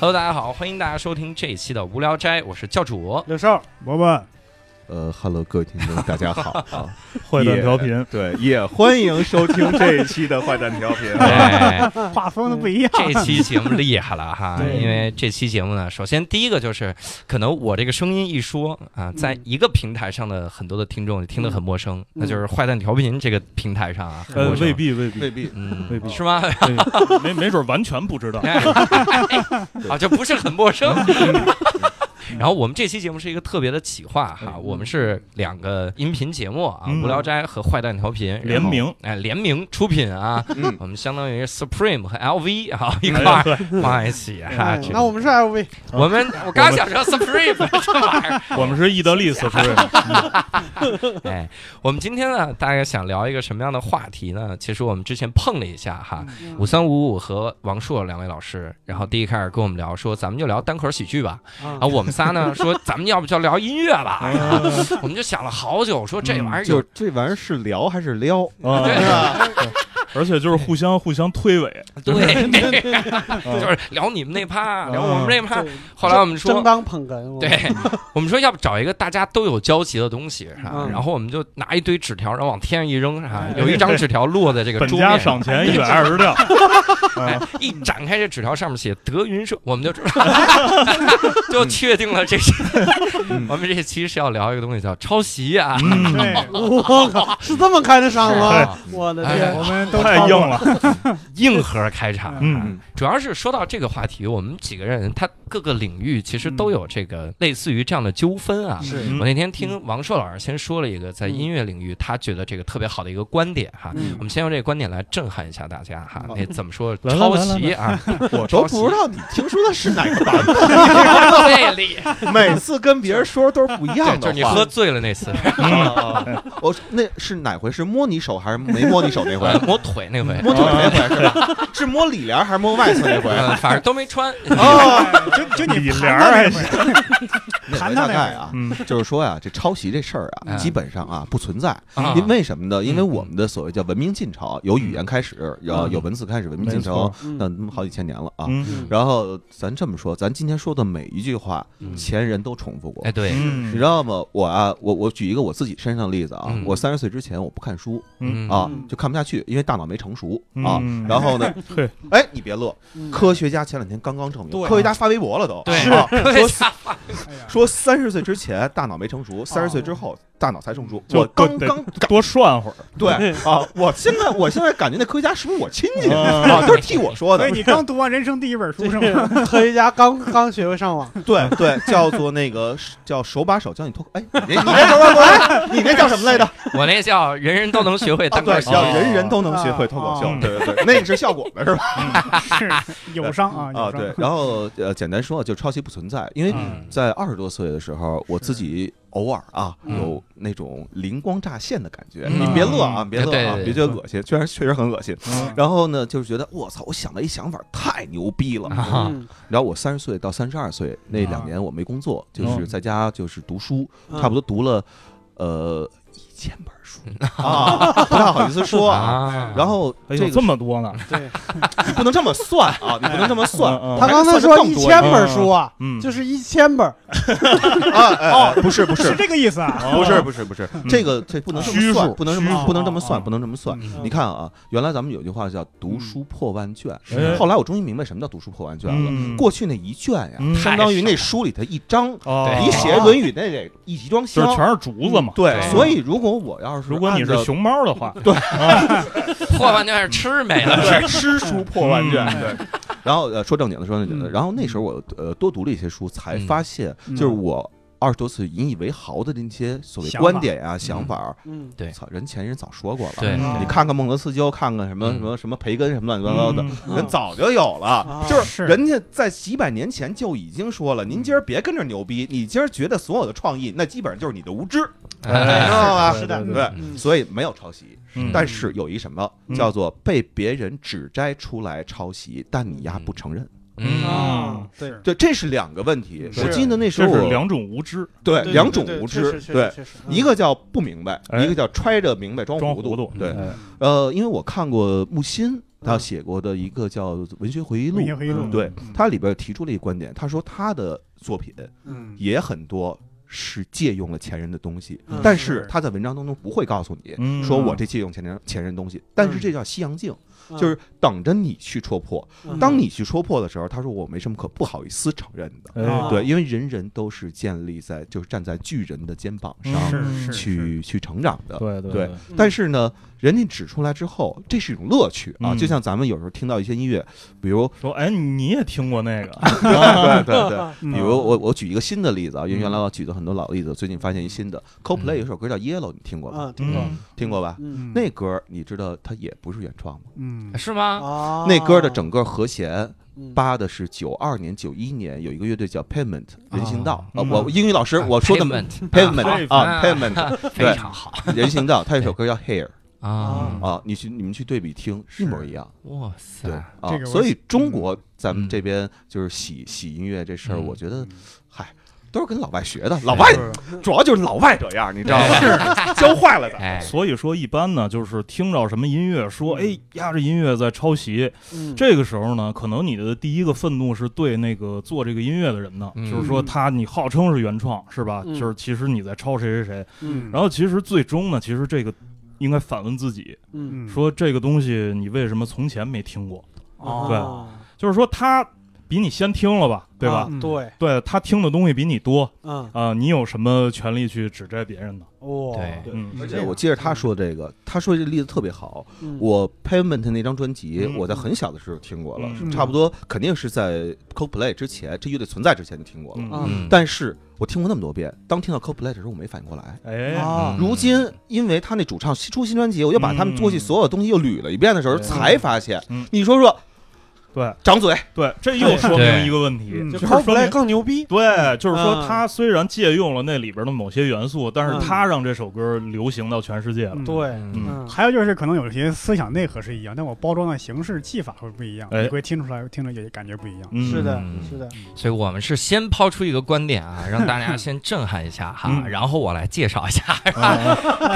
Hello，大家好，欢迎大家收听这一期的无聊斋，我是教主。刘少，伯伯，呃，Hello，各位听众，大家好 啊！坏蛋调频，对，也欢迎收听这一期的坏蛋调频。哎，画风都不一样。这期节目厉害了哈，因为这期节目呢，首先第一个就是，可能我这个声音一说啊，在一个平台上的很多的听众听得很陌生，那就是坏蛋调频这个平台上啊，很呃陌，生未，必未必未必，嗯，未必是吗？没没准完全不知道。哎啊，就不是很陌生。然后我们这期节目是一个特别的企划哈，我们是两个音频节目啊，嗯。无聊斋和坏蛋调频联名，哎，联名出品啊，嗯，我们相当于 Supreme 和 LV 啊一块放在一起哈。那我们是 LV，我们 我刚想说 Supreme 这玩意儿，我们是意大利 Supreme，哎，我们今天呢，大概想聊一个什么样的话题呢？其实我们之前碰了一下哈，五三五五和王硕两位老师，然后第一开始跟我们聊说，咱们就聊单口喜剧吧。啊啊，我们仨呢说，咱们要不就聊音乐吧。啊我们就想了好久，说这玩意儿有就这玩意儿是聊还是撩？啊，对 而且就是互相互相推诿，对，啊就是聊你们那趴，聊我们这趴。后来我们说正，当捧哏，对，我们说要不找一个大家都有交集的东西，然后我们就拿一堆纸条，然后往天上一扔，是吧？有一张纸条落在这个本家桌面上，赏钱一百二十两，哎啊，一展开这纸条，上面写德云社，我们就知道，就确定了这是我们这期是要聊一个东西叫抄袭啊。嗯，对，我靠，是这么开的场吗是？我的哎天，我们都太硬了，硬核开场。嗯，主要是说到这个话题，我们几个人他各个领域其实都有这个类似于这样的纠纷啊。是嗯我那天听王硕老师先说了一个在音乐领域他觉得这个特别好的一个观点哈，嗯我们先用这个观点来震撼一下大家哈。好那怎么说 抄袭啊？我都不知道你听说的是哪个版最厉害，本，每次跟别人说都是不一，样的。就是你喝醉了那次，啊 我那是哪回？是摸你手还是没摸你手那回？呃摸腿那回，摸腿那回是吧？是摸里帘还是摸外侧那回？呃反正都没穿。哦，就就你李盘莲儿还是那回，大概啊，嗯就是说呀，这抄袭这事儿嗯啊，基本上啊不存在。啊因为什么呢？因为嗯我们的所谓叫文明进程，由语言开始，有有文字开始，文明进程那好几千年了啊。嗯。然后咱这么说，咱今天说的每一句话，嗯。前人都重复过。哎，。对，嗯，你知道吗？我啊，我我举一个我自己身上的例子啊嗯，我三十岁之前我不看书嗯。啊嗯，就看不下去，因为大脑没成熟啊嗯。然后呢，嘿，哎，你别乐，嗯。科学家前两天刚刚证明，对科学家发微博了都，对。啊 特别说说三十岁之前大脑没成熟，三十岁之后大脑才成熟。我刚刚多涮会儿，对啊，我现在我现在感觉那科学家是不是我亲戚？啊啊？都是替我说的所以。你刚读完人生第一本书是吗？科学家刚刚学会上网，对对，叫做那个叫手把手教你脱口。哎，你那你那什么来？你那 叫什么来着？我那叫人人都能学会啊，对，单口秀。叫人人都能学会脱口秀哦。对对对，那个是效果的是吧？是友商啊，啊，对。然后呃，简单说，就抄袭不存在，因为嗯在二十多岁的时候，我自己偶尔啊嗯。有那种灵光乍现的感觉。嗯。你别乐啊，别乐啊，别觉得恶心，确实确实很恶心。嗯。然后呢，就是觉得我操，我想到一想法太牛逼了。然后我三十岁到三十二岁那两年我没工作，就是在家就是读书，嗯。差不多读了呃一千本书 啊，不太好意思说啊。啊，然后哎呦，这个这么多呢，对，你不能这么算啊，你不能这么算。他刚才说一千本书啊，嗯，就是一千本，啊，哎哎不是不是。是这个意思啊。不是不是不是，这个这不能这么算，虚数不能这么不能这么算，哦不能这么算。嗯。你看啊，原来咱们有句话叫“读书破万卷”，哎后来我终于明白什么叫读书破万卷了。嗯。过去那一卷呀，嗯。相当于那书里头一张，哦你写《论语》那得一集装箱。就是全是竹子嘛，对对，所以如果我要是如果你是熊猫的话，对。破万卷是吃没了，对吃书破万卷，嗯对。然后呃，说正经的，说正经的。嗯。然后那时候我呃多读了一些书，才嗯。发现嗯就是我二十多岁引以为豪的那些所谓观点呀、想法，嗯，对。操，人前人早说过了。对。嗯。你看看孟德斯鸠，看看什么嗯。什么什么培根，什么乱七八糟的，嗯。人早就有了啊。就是是。人家在几百年前就已经说了，您今儿别跟着牛逼，你今儿觉得所有的创意，那基本上就是你的无知，知哎道吧？是的对嗯，所以没有抄袭。嗯。但是有一什么嗯。叫做被别人指摘出来抄袭，但你丫不承认。嗯啊，对，对，这是两个问题。我记得那时候我这是两种无知，对对两种无知对，一个叫不明白，哎一个叫揣着明白装装糊涂。对，哎呃，因为我看过木心他写过的一个叫《文学回忆录文》，学回忆录，嗯。对他里边提出了一个观点，他说他的作品嗯。也很多是借用了前人的东西，嗯但是他在文章当中不会告诉你嗯说我这借用前人前人东西，但是这叫西洋镜，嗯就是等着你去戳破。嗯。当你去戳破的时候，他说我没什么可不好意思承认的。对，因为人人都是建立在就是站在巨人的肩膀上嗯。是是去去成长的。对对对。但是呢，人家指出来之后，这是一种乐趣啊，嗯。就像咱们有时候听到一些音乐，比如说哎，你也听过那个？对 对对，嗯。比如我我举一个新的例子啊，因为原来我举的很多老例子，最近发现一新的，Coldplay 有首歌叫 Yellow，你听过吗？嗯，听过，嗯听过吧？嗯。那歌你知道它也不是原创吗？嗯。是吗？啊，那歌的整个和弦嗯。扒的是九二年、九一年有一个乐队叫 Pavement 人行道。啊，嗯我英语老师我说的 Pavement Pavement 啊啊 Pavement 非常好。人行道，他 有首歌叫 Hair 啊！啊，你去你们去对比听一模一样。哇对塞，啊所以中国咱们嗯。这边就是洗洗音乐这事儿，嗯。我觉得，嗨，都是跟老外学的。老外主要就是老外这样，你知道吗？是。教坏了的。哎，所以说一般呢，就是听着什么音乐，说哎呀这音乐在抄袭，嗯。这个时候呢，可能你的第一个愤怒是对那个做这个音乐的人呢，嗯。就是说他你号称是原创是吧？嗯。就是其实你在抄谁谁谁，嗯。然后其实最终呢，其实这个应该反问自己，说这个东西你为什么从前没听过？哦。对就是说他比你先听了吧，对吧？嗯。对，对他听的东西比你多嗯，啊、你有什么权利去指摘别人呢？哦，对。嗯，而且我接着他说这个，他说这例子特别好。嗯。我 Pavement 那张专辑，嗯。我在很小的时候听过了，嗯。差不多肯定是在 Coldplay 之前，这乐队存在之前就听过了。嗯。但是我听过那么多遍，当听到 Coldplay 的时候，我没反应过来。哎，啊。嗯如今，因为他那主唱新出新专辑，我又把他们过去所有东西又捋了一遍的时候，对。才发现嗯，你说说，对。长嘴，对，这又说明一个问题，嗯就就是说明。更牛逼，对，就是说嗯。他虽然借用了那里边的某些元素，但是嗯。他让这首歌流行到全世界了。嗯。对，嗯。嗯。还有就是可能有些思想内核是一样，但我包装的形式技法会不一样，哎你会听出来，听着也感觉不一样。嗯，是的嗯，是的，所以我们是先抛出一个观点啊，让大家 先震撼一下哈，嗯。然后我来介绍一下。啊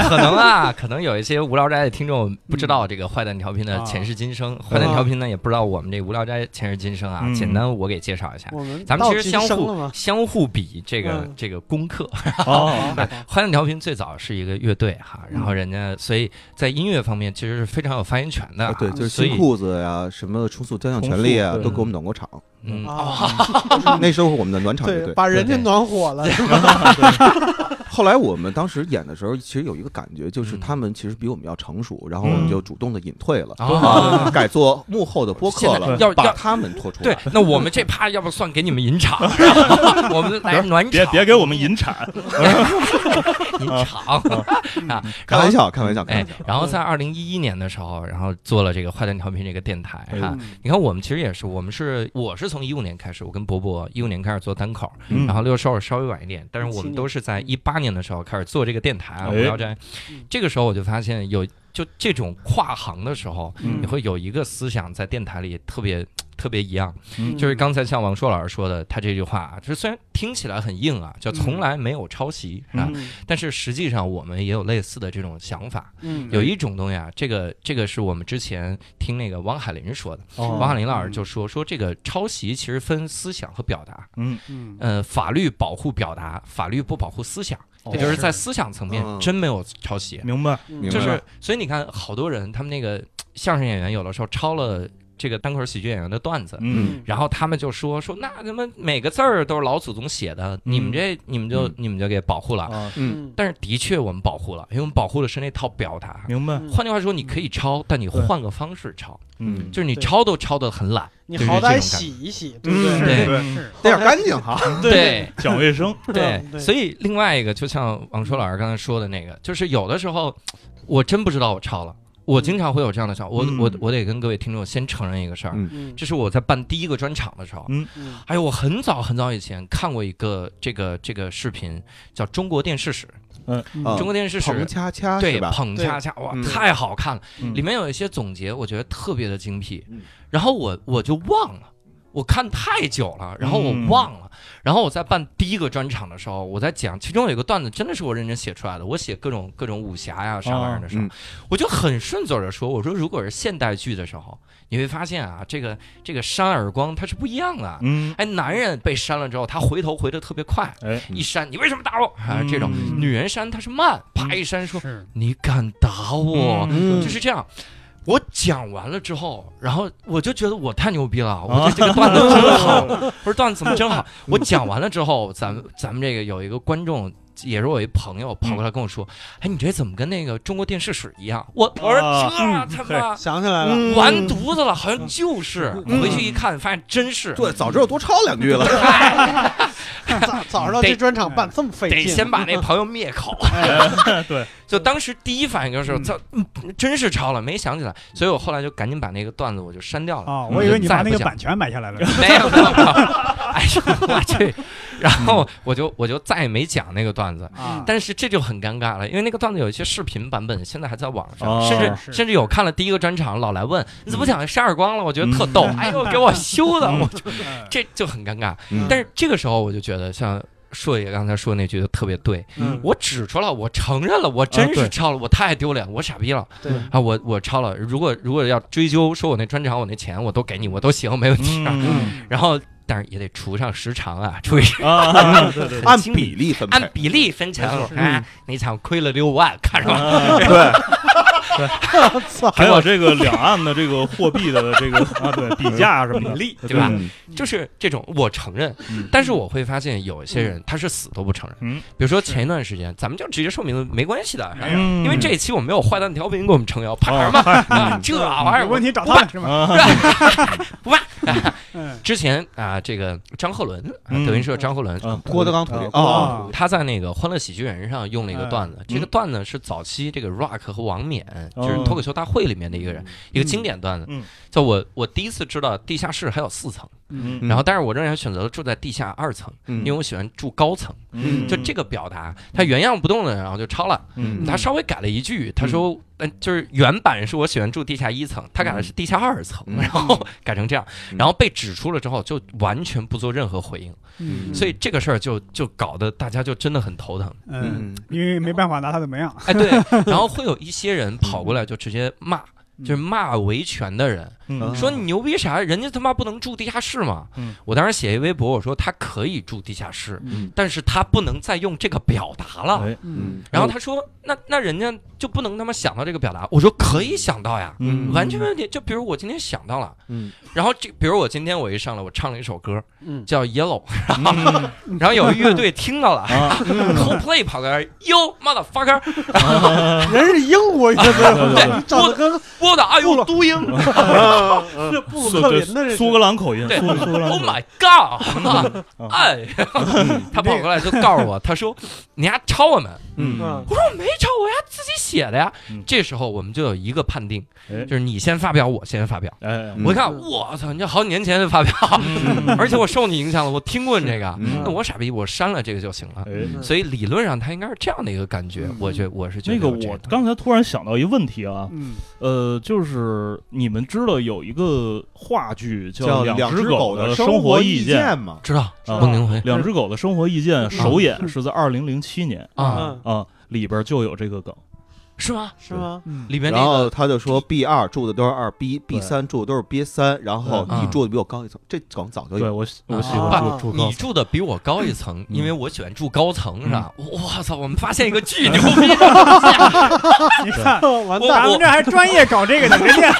可能啊，可能有一些无聊斋的听众不知道这个坏蛋调频的前世今生，坏蛋调频呢也不知道我们这无聊斋前世今生啊。嗯简单我给介绍一下，咱们其实相互？相互比这个嗯这个功课。哦，欢乐调频最早是一个乐队哈，然后人家所以在音乐方面其实是非常有发言权的啊。对，就是新裤子呀，什么重塑雕像权利啊，都给我们暖过场。嗯啊，那时候我们的暖场乐，队。把人家暖火了，后来我们当时演的时候，其实有一个感觉，就是嗯。他们其实比我们要成熟，然后我们就主动的隐退了。啊。啊，改做幕后的播客了，要要把他们拖出对。，那我们这趴要不算给你们引场，然 后我们来暖场，别别给我们引产，引场啊！开玩笑，开玩笑，开哎玩笑。，然后在二零一一年的时候，然后做了这个坏蛋调频这个电台哎哈。你看我们其实也是，我们是我是从一五年开始，我跟博博一五年开始做单口，嗯然后六兽稍微晚一点，但是我们都是在一八年的时候开始做这个电台啊，聊斋嗯。这个时候我就发现有就这种跨行的时候，嗯你会有一个思想在电台里特别特别一样，嗯。就是刚才像王硕老师说的，他这句话啊，就虽然听起来很硬啊，叫从来没有抄袭啊，嗯。但是实际上我们也有类似的这种想法。嗯。有一种东西啊，这个这个是我们之前听那个汪海林说的，哦。汪海林老师就说说这个抄袭其实分思想和表达，嗯，嗯呃，法律保护表达，法律不保护思想，哦。也就是在思想层面嗯。真没有抄袭，明白就是所以你看好多人他们那个相声演员有的时候抄了这个单口喜剧演员的段子。嗯。然后他们就说说那他妈每个字儿都是老祖宗写的，你们这你们就嗯。你们就给保护了。啊，嗯，嗯但是的确我们保护了，因为我们保护的是那套表达。明白，嗯。换句话说，你可以抄，但你换个方式抄，嗯，就是你抄都抄的很懒。你好歹洗一洗，对对？对。对。是。得点干净哈。对。讲卫生，对。对。所以另外一个，就像王硕老师刚才说的那个，就是有的时候我真不知道我抄了，我经常会有这样的想法。我嗯我我得跟各位听众先承认一个事儿，嗯嗯这是我在办第一个专场的时候。嗯嗯哎呦，我很早很早以前看过一个这个这个视频，叫《中国电视史》。嗯中国电视史捧恰恰对吧？捧恰恰，哇，嗯太好看了！嗯里面有一些总结，我觉得特别的精辟嗯。然后我我就忘了，我看太久了，然后我嗯忘了。然后我在办第一个专场的时候，我在讲，其中有一个段子真的是我认真写出来的。我写各种各种武侠呀啥玩意儿的时候，嗯我就很顺嘴的说，我说如果是现代剧的时候，你会发现啊，这个这个扇耳光它是不一样的。嗯，哎，男人被扇了之后，他回头回的特别快，哎，一扇你为什么打我啊？嗯这种嗯女人扇他是慢，啪一扇说是你敢打我，嗯就是这样。我讲完了之后，然后我就觉得我太牛逼了，我觉得这个段子真好，不是段子怎么真好。我讲完了之后，咱们咱们这个有一个观众，也是我一朋友跑过来跟我说，哎，你这怎么跟那个中国电视史一样？我我说啊这他妈想起来了，嗯完犊子了，好像就是。嗯回去一看，发现真是。对，早知道多抄两句了。早早知道这专场办这么费劲得，先把那朋友灭口。对，就当时第一反应就是，嗯这嗯真是抄了，没想起来，所以我后来就赶紧把那个段子我就删掉了。啊，我以为你把那再不讲个版权买下来了。没有没有我去！然后我就我就再也没讲那个段子。啊，但是这就很尴尬了，因为那个段子有一些视频版本，现在还在网上，哦。甚至甚至有看了第一个专场，老来问你怎么讲扇耳光了，我觉得特逗，哎呦 给我羞的，我就嗯。这就很尴尬。嗯。但是这个时候我就觉得，像硕爷刚才说那句就特别对，嗯，我指出了，我承认了，我真是抄了，我太丢脸，我傻逼了。对，啊！我我抄了，如果如果要追究，说我那专场我那钱我都给你，我都行，没问题。啊。嗯。然后，但是也得除上时长啊，除以啊，对对对，按比例分按。比例分成是啊。那场亏了六万，看着吧。啊对，还有这个两岸的这个货币的这个啊，对比价什么的，例对吧？嗯就是这种，我承认，嗯但是我会发现有一些人他是死都不承认。嗯比如说前一段时间，咱们就直接说名字没关系的，嗯因为这一期我没有坏蛋调频给我们撑腰，怕什么？啊这玩意儿有问题找他们是吗？啊，不怕。嗯之前啊，这个张鹤伦，德云社张鹤伦，嗯郭德纲徒弟他在那个《欢乐喜剧人》上用了一个段子，这个嗯段子是早期这个 Rock 和王冕，哦就是脱口秀大会里面的一个人，一个经典段子嗯。就我我第一次知道地下室还有四层，嗯。然后但是我仍然选择了住在地下二层，嗯。因为我喜欢住高层。嗯，就这个表达，他原样不动的，然后就抄了。嗯。他稍微改了一句，他说，嗯，就是原版是我喜欢住地下一层，他改的是地下二层，嗯。然后改成这样，嗯。然后被指出了之后，就完全不做任何回应，嗯。所以这个事儿就就搞得大家就真的很头疼。嗯，因为没办法拿他怎么样。哎，对，然后会有一些人跑过来就直接骂，就是骂维权的人，嗯。说你牛逼啥？人家他妈不能住地下室吗？嗯。我当时写一微博，我说他可以住地下室，嗯。但是他不能再用这个表达了。哎。嗯。然后他说：“那那人家就不能他妈想到这个表达？”我说：“可以想到呀，嗯完全没问题。就比如我今天想到了，嗯然后这比如我今天我一上来我唱了一首歌嗯，叫《Yellow 》，嗯然后有乐队听到了啊，，Coldplay 跑过来，You motherfucker，人是英国乐队，对你长得跟 What are you doing？是布鲁克林的，苏格兰口音，对 Oh my god！哎，他跑过来就告诉我，他说你还抄我们。嗯嗯我说我没抄，我呀自己写的呀。嗯。这时候我们就有一个判定，哎。就是你先发表，我先发表。哎，我一看，我操，你这好几年前就发表，嗯。而且我受你影响了，我听过你这个，嗯。那我傻逼，我删了这个就行了。哎，所以理论上它应该是这样的一个感觉，我觉我是觉得那个有这我刚才突然想到一个问题啊，嗯。呃，就是你们知道有一个话剧叫《只两只狗的生活意见》，吗，知道啊孟京辉。两只狗的生活意见首演是在二零零七年。啊，嗯，啊，里边就有这个梗。是吗？是吗？嗯。里边那然后个他就说 B 二住的都是二 B，B 对。三住的都是 B 三，然后你住的比我高一层，这梗早就有。对我喜我喜啊欢住住高你住的比我高一层，因为我喜欢住高层，是吧？嗯。我操，我们发现一个巨牛逼。你看咱们这还专业搞这个的，人家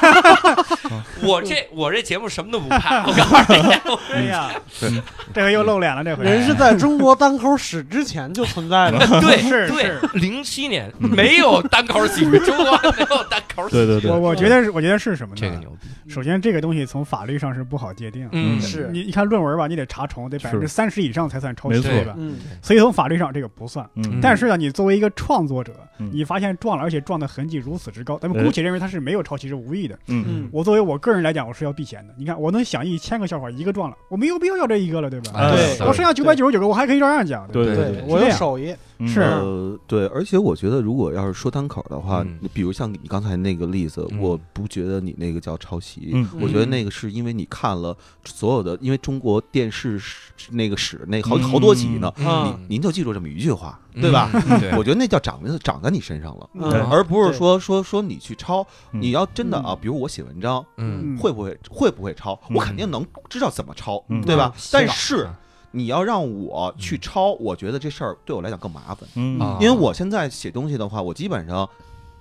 我这我这节目什么都不怕，我告诉你，哎呀 对，这回又露脸了，这回。人是在中国单口史之前就存在的，对是对是，零七年没有单口喜剧，中国没有单口喜剧，对对对我我觉得是，我觉得是什么呢？这个牛逼，首先，这个东西从法律上是不好界定。嗯。是。你一看论文吧，你得查重，得百分之三十以上才算抄袭，对吧？嗯。所以从法律上这个不算。嗯，但是呢，你作为一个创作者，嗯。你发现撞了，而且撞的痕迹如此之高，咱们哎。姑且认为他是没有抄袭，是无意的。嗯。嗯。我作为我个人来讲，我是要避嫌的。你看，我能想一千个笑话，一个撞了，我没有必要要这一个了，对吧？我剩下九百九十九个，我还可以照样讲。对不对，我有手艺，嗯是呃，对，而且我觉得，如果要是说单口的话，嗯。比如像你刚才那个例子，嗯。我不觉得你那个叫抄袭，嗯。我觉得那个是因为你看了所有的，因为中国电视史那个史那好好多集呢，嗯。您您就记住这么一句话，对吧？嗯。对，我觉得那叫长在长在你身上了，而不是说说说你去抄，嗯。你要真的啊嗯，比如我写文章。嗯。会不会会不会抄？嗯。我肯定能知道怎么抄，嗯。对吧？嗯。但是你要让我去抄，我觉得这事儿对我来讲更麻烦。嗯。啊。因为我现在写东西的话，我基本上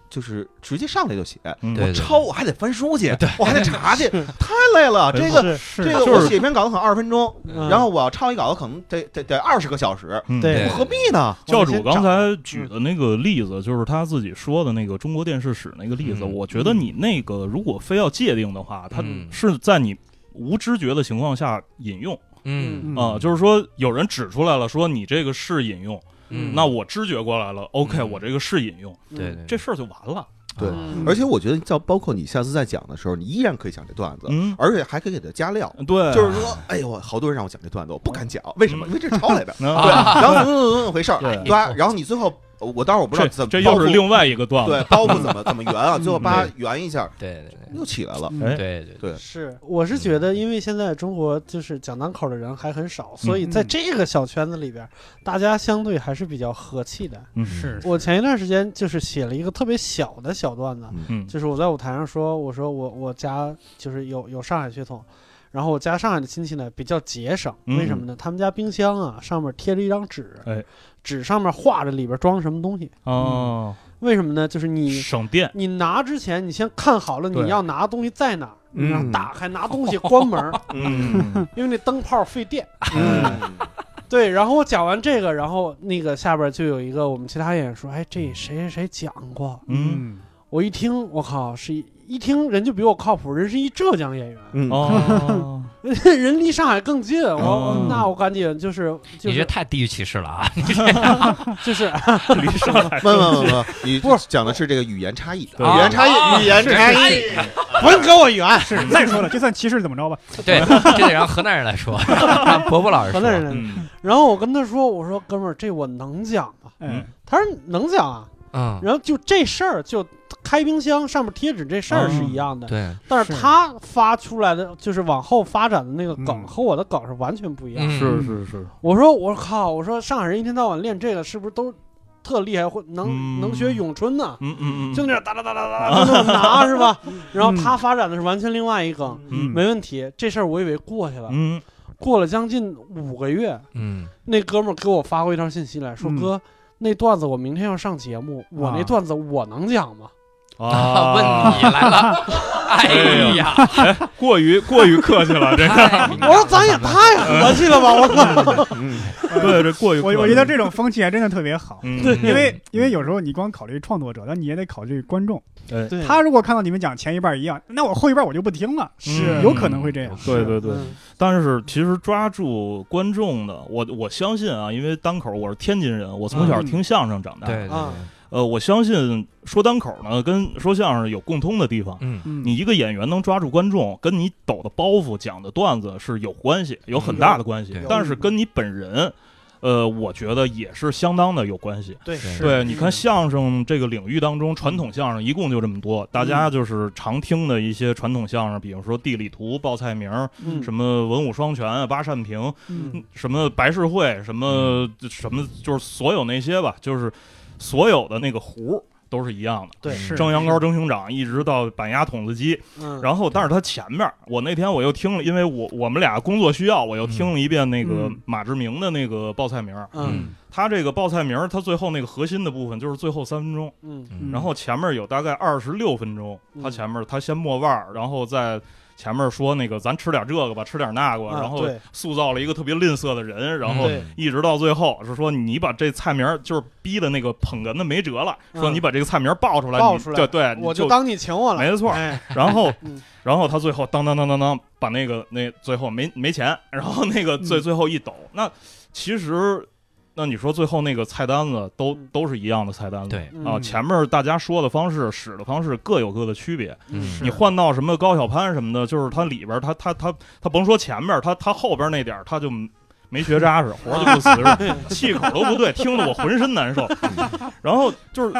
就是直接上来就写，嗯我抄我还得翻书去，我还得查去，太累了。这个这个我写一篇稿子可能二十分钟，嗯。然后我要抄一稿子可能得得得二十个小时，嗯对。我何必呢？教主刚才嗯举的那个例子，就是他自己说的那个中国电视史那个例子。嗯。我觉得你那个如果非要界定的话，它嗯。是在你无知觉的情况下引用嗯啊、就是说有人指出来了，说你这个是引用，嗯，那我知觉过来了，OK，嗯我这个是引用，对对这事儿就完了。对嗯而且我觉得，叫包括你下次再讲的时候，你依然可以讲这段子，嗯，而且还可以给它加料。对，就是说，哎呦，好多人让我讲这段子，我不敢讲，为什么？嗯因为这是抄来的。对，啊然后怎么怎么怎么回事儿，对对吧？然后你最后，我当然我不知道这怎么这又是另外一个段子。对包袱怎么怎么圆啊，嗯最后把它圆一下，对对对又起来了。对对对是，我是觉得，因为现在中国就是讲单口的人还很少，所以在这个小圈子里边，大家相对还是比较和气的。嗯，是我前一段时间就是写了一个特别小的小段子，嗯就是我在舞台上说，我说我我家就是有有上海血统，然后我家上海的亲戚呢比较节省，嗯为什么呢？他们家冰箱啊上面贴着一张纸，哎纸上面画着里边装什么东西，哦，为什么呢？就是你省电。你拿之前，你先看好了你要拿的东西在哪儿，嗯然后打开拿东西关门 因为那灯泡费电。嗯，对，然后我讲完这个，然后那个下边就有一个我们其他演员说：“哎，这谁谁谁讲过。嗯，”我一听，我靠，是一一听人就比我靠谱，人是一浙江演员，嗯哦，人离上海更近。我、哦那我赶紧就是就是你这太地域歧视了啊！就是离上海不不不不，你不是讲的是这个语言差异，语言差异，语言差异。不用跟我圆，是，再说了，就算歧视怎么着吧？对，这得让河南人来说，让伯伯老师说。河南人。嗯然后我跟他说：“我说哥们儿，这我能讲吗嗯，？”他说：“能讲啊。”嗯，然后就这事儿，就开冰箱上面贴纸这事儿是一样的，对，但是是他发出来的就是往后发展的那个梗嗯和我的梗是完全不一样。嗯是是是，我说我靠，我说上海人一天到晚练这个是不是都特厉害，会能、嗯能学咏春呢？嗯嗯嗯，就那样哒哒哒哒哒，就那么拿 是吧？然后他发展的是完全另外一梗，嗯没问题。这事儿我以为过去了，嗯过了将近五个月，嗯那哥们儿给我发过一条信息来说：“嗯哥，那段子我明天要上节目，我那啊段子我能讲吗？”啊，问你来了，哎呀，过于过于客气了，这个。我说咱也太和气了吧！我靠，嗯，对这过于我我觉得这种风气还真的特别好，因为因为有时候你光考虑创作者，但你也得考虑观众。哎。对。他如果看到你们讲前一半一样，那我后一半我就不听了，是。有可能会这样。对对对，嗯。但是其实抓住观众的，我我相信啊，因为单口我是天津人，我从小嗯。听相声长大，对对啊呃，我相信说单口呢跟说相声有共通的地方。嗯嗯，你一个演员能抓住观众，跟你抖的包袱、讲的段子是有关系，有很大的关系对。但是跟你本人，呃，我觉得也是相当的有关系。对是对，你看相声这个领域当中，传统相声一共就这么多，大家就是常听的一些传统相声，比如说地理图、报菜名什么文武双全啊、八扇屏，嗯什么白事会，什么什么，就是所有那些吧，就是所有的那个壶都是一样的。对是蒸羊羔、蒸熊掌，一直到板鸭筒子鸡，嗯，然后，但是它前面，我那天我又听了，因为我我们俩工作需要，我又听了一遍那个嗯。马志明的那个报菜名儿。嗯。他这个报菜名儿，他最后那个核心的部分就是最后三分钟，然后前面有大概二十六分钟，嗯。他前面他先抹腕儿，然后再前面说那个咱吃点这个吧，吃点那个，啊然后塑造了一个特别吝啬的人，然后一直到最后是说你把这菜名就是逼的那个捧哏的没辙了，说嗯你把这个菜名报出来，你报出来对对，就我就当你请我了，没错哎，然后嗯，然后他最后当当当当当把那个那最后没没钱，然后那个最嗯最后一抖，那其实那你说最后那个菜单子都嗯。都是一样的菜单子，啊，前面大家说的方式、使的方式各有各的区别。嗯。你换到什么高小攀什么的，就是它里边儿它它它它甭说前面儿，它它后边那点儿它就没学扎实，活儿就不瓷实，气口都不对，听得我浑身难受。然后就是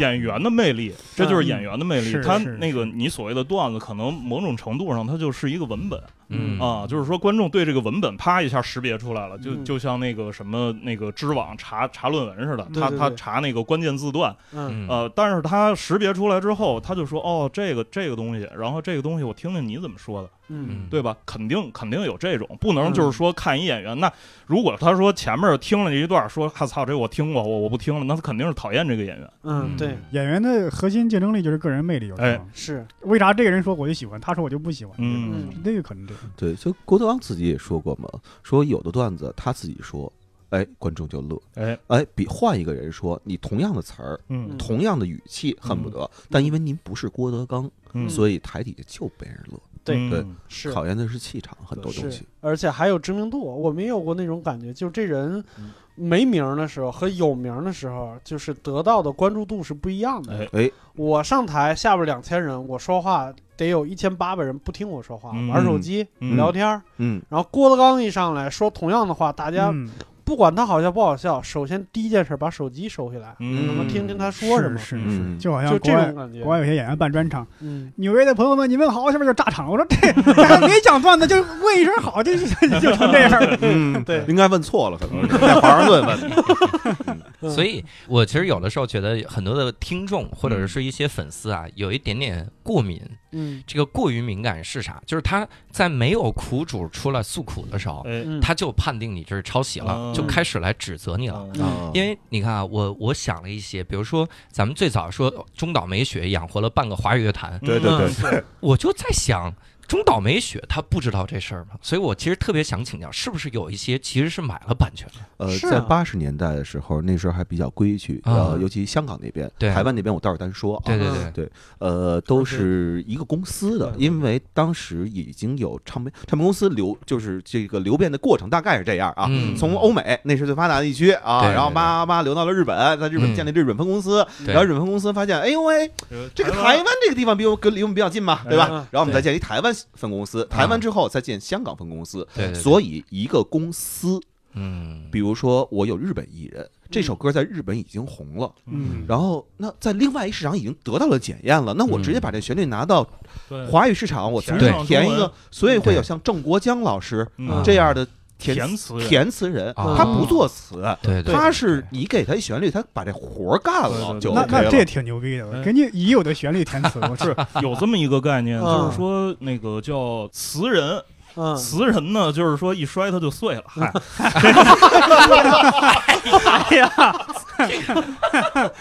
演员的魅力，这就是演员的魅力。他那个你所谓的段子，可能某种程度上它就是一个文本嗯啊，就是说观众对这个文本啪一下识别出来了，就嗯就像那个什么那个知网查查论文似的，他他查那个关键字段，嗯嗯呃，但是他识别出来之后，他就说哦，这个这个东西，然后这个东西我听听你怎么说的，嗯。对吧？肯定肯定有这种，不能就是说看一演员，那如果他说前面听了这一段，说哈操，这我听过，我我不听了，那他肯定是讨厌这个演员。嗯，对，演员的核心竞争力就是个人魅力有哎时候是，为啥这个人说我就喜欢，他说我就不喜欢？嗯。嗯那个可能对。对，就郭德纲自己也说过嘛，说有的段子他自己说，哎，观众就乐，哎，哎，比换一个人说，你同样的词儿，嗯。嗯同样的语气，恨不得，但因为您不是郭德纲，嗯，所以台底下就被人乐，对嗯对是。考验的是气场，很多东西。，而且还有知名度。我们也有过那种感觉，就这人嗯没名的时候和有名的时候，就是得到的关注度是不一样的。哎哎，我上台，下边两千人，我说话得有一千八百人不听我说话，嗯玩手机、嗯聊天儿。嗯，然后郭德纲一上来说同样的话，大家嗯不管他好笑不好笑，首先第一件事把手机收起来，嗯那么听听他说什么。是是就好像就国外这种感觉国，外有些演员办专场，嗯，纽约的朋友们，你们好，下面就炸场。我说这还 没讲段子就问一声好，就就 就成这样了。嗯，对应该问错了，可能是 在华盛顿问的。嗯。所以，我其实有的时候觉得很多的听众或者是一些粉丝啊，有一点点过敏。嗯。这个过于敏感是啥？就是他在没有苦主出来诉苦的时候，他就判定你这是抄袭了，嗯。就开始来指责你了。因为你看啊，我我想了一些，比如说咱们最早说中岛美雪养活了半个华语乐坛，对对对，我就在想，中岛美雪她不知道这事儿吗？所以我其实特别想请教，是不是有一些其实是买了版权的？呃，啊在八十年代的时候，那时候还比较规矩，啊呃，尤其香港那边，对台湾那边我待会儿单说啊。对对对对，呃，都是一个公司的，因为当时已经有唱片唱片公司流，就是这个流变的过程大概是这样啊。嗯从欧美那是最发达的地区啊，对对然后叭叭叭流到了日本，在日本嗯建立日本分公司，对然后日本分公司发现，哎呦喂，这个台湾这个地方比我跟离我们比较近嘛，对吧嗯？然后我们再建立台湾分公司，台湾之后再建香港分公司，对对对，所以一个公司，嗯，比如说我有日本艺人，这首歌在日本已经红了。嗯。然后，那在另外一市场已经得到了检验了，那我直接把这旋律拿到华语市场，我从填上中文填一个，所以会有像郑国江老师嗯。这样的填填词填词人，啊。他不作词，对对，他是你给他一旋律，他把这活儿干了那那这也。挺牛逼的，哎给你已有的旋律填词，我 是有这么一个概念，嗯。就是说那个叫词人，嗯，词人呢，就是说一摔它就碎了。嗨，哎呀，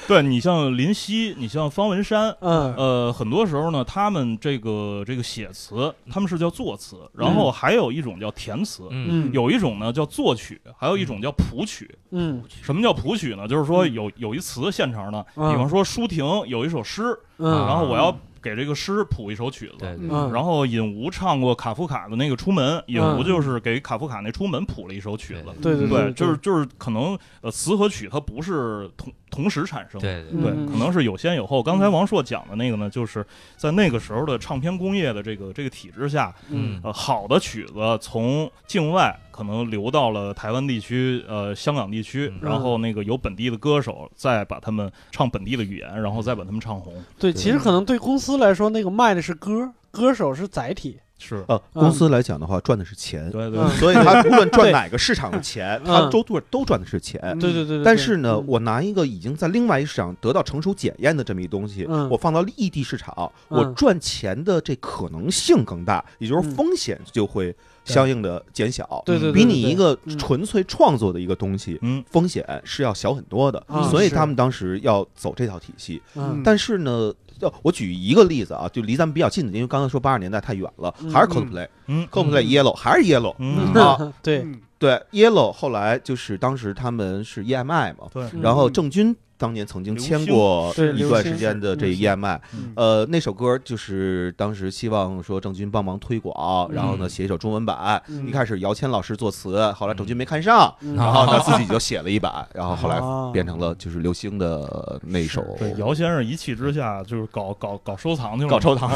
对你像林夕，你像方文山，嗯呃，很多时候呢，他们这个这个写词，他们是叫作词，然后还有一种叫填词，嗯有一种呢叫作曲，还有一种叫谱曲。嗯什么叫谱曲呢？就是说有有一词现成的，嗯比方说舒婷有一首诗，嗯，啊然后我要给这个诗谱一首曲子。对对嗯然后尹吴唱过卡夫卡的那个《出门》，尹嗯吴就是给卡夫卡那《出门》谱了一首曲子。对对对，就是就是可能呃词和曲它不是同同时产生的。对对可能是有先有后。刚才王朔讲的那个呢，就是在那个时候的唱片工业的这个这个体制下，嗯呃，好的曲子从境外可能流到了台湾地区、呃香港地区，嗯然后那个有本地的歌手再把他们唱本地的语言，然后再把他们唱红。对，其实可能对公司来说，那个卖的是歌，歌手是载体。是，呃，公司来讲的话，赚的是钱，对对嗯所以他 无论赚哪个市场的钱，嗯他都都都赚的是钱。对对对对。但是呢，嗯我拿一个已经在另外一市场得到成熟检验的这么一东西，嗯我放到异地市场，嗯我赚钱的这可能性更大，也就是嗯风险就会相应的减小。对对对，比对对你一个嗯纯粹创作的一个东西，嗯风险是要小很多的。所以他们当时要走这套体系。嗯但是呢，要我举一个例子啊，就离咱们比较近的，因为刚才说八十年代太远了，嗯还是嗯。Coldplay，Coldplay 嗯。Yellow 还是 Yellow。嗯。啊。对，嗯。对，Yellow 后来就是当时他们是 EMI 嘛，对。嗯。然后郑钧当年曾经签过一段时间的这 EMI，嗯呃，那首歌就是当时希望说郑钧帮忙推广，然后呢嗯写一首中文版。嗯一开始姚谦老师作词，后来郑钧没看上，嗯然后他自己就写了一版，然后后来啊变成了就是刘星的那首对，姚先生一气之下就是搞搞搞收藏去了，搞收藏。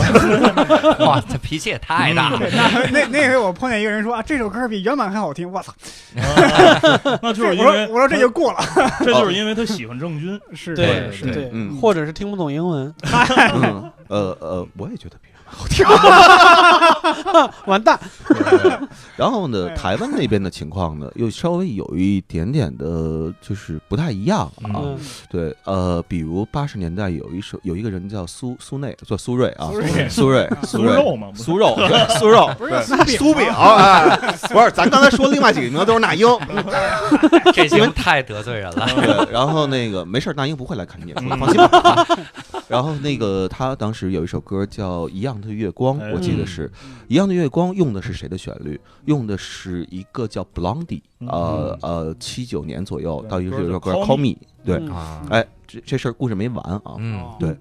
哇，他脾气也太大了。那那那回我碰见一个人说啊，这首歌比原版还好听，我操！啊那就是我因为 说我说这就过了，这就是因为他喜欢郑钧，是对是对嗯。或者是听不懂英文，嗯，呃呃，我也觉得比原版好听。完蛋。然后呢，哎台湾那边的情况呢，又稍微有一点点的，就是不太一样啊。嗯。对，呃，比如八十年代有一首有一个人叫苏苏内，叫苏芮啊，苏芮。苏芮，苏肉嘛，苏肉，苏肉，不是对。酥饼苏饼，哎，不是，咱刚才说另外几个名字都是那英，这行太得罪人了。对，然后那个没事，那英不会来看你演出的，放心吧。啊。然后那个他当时有一首歌叫《一样的月光》，哎我记得是《一样的月光》，用的是谁的旋律？用的是一个叫 Blondie，呃呃，七九年左右，到一首歌 Call Me，对，哎，这这事儿故事没完啊，嗯。对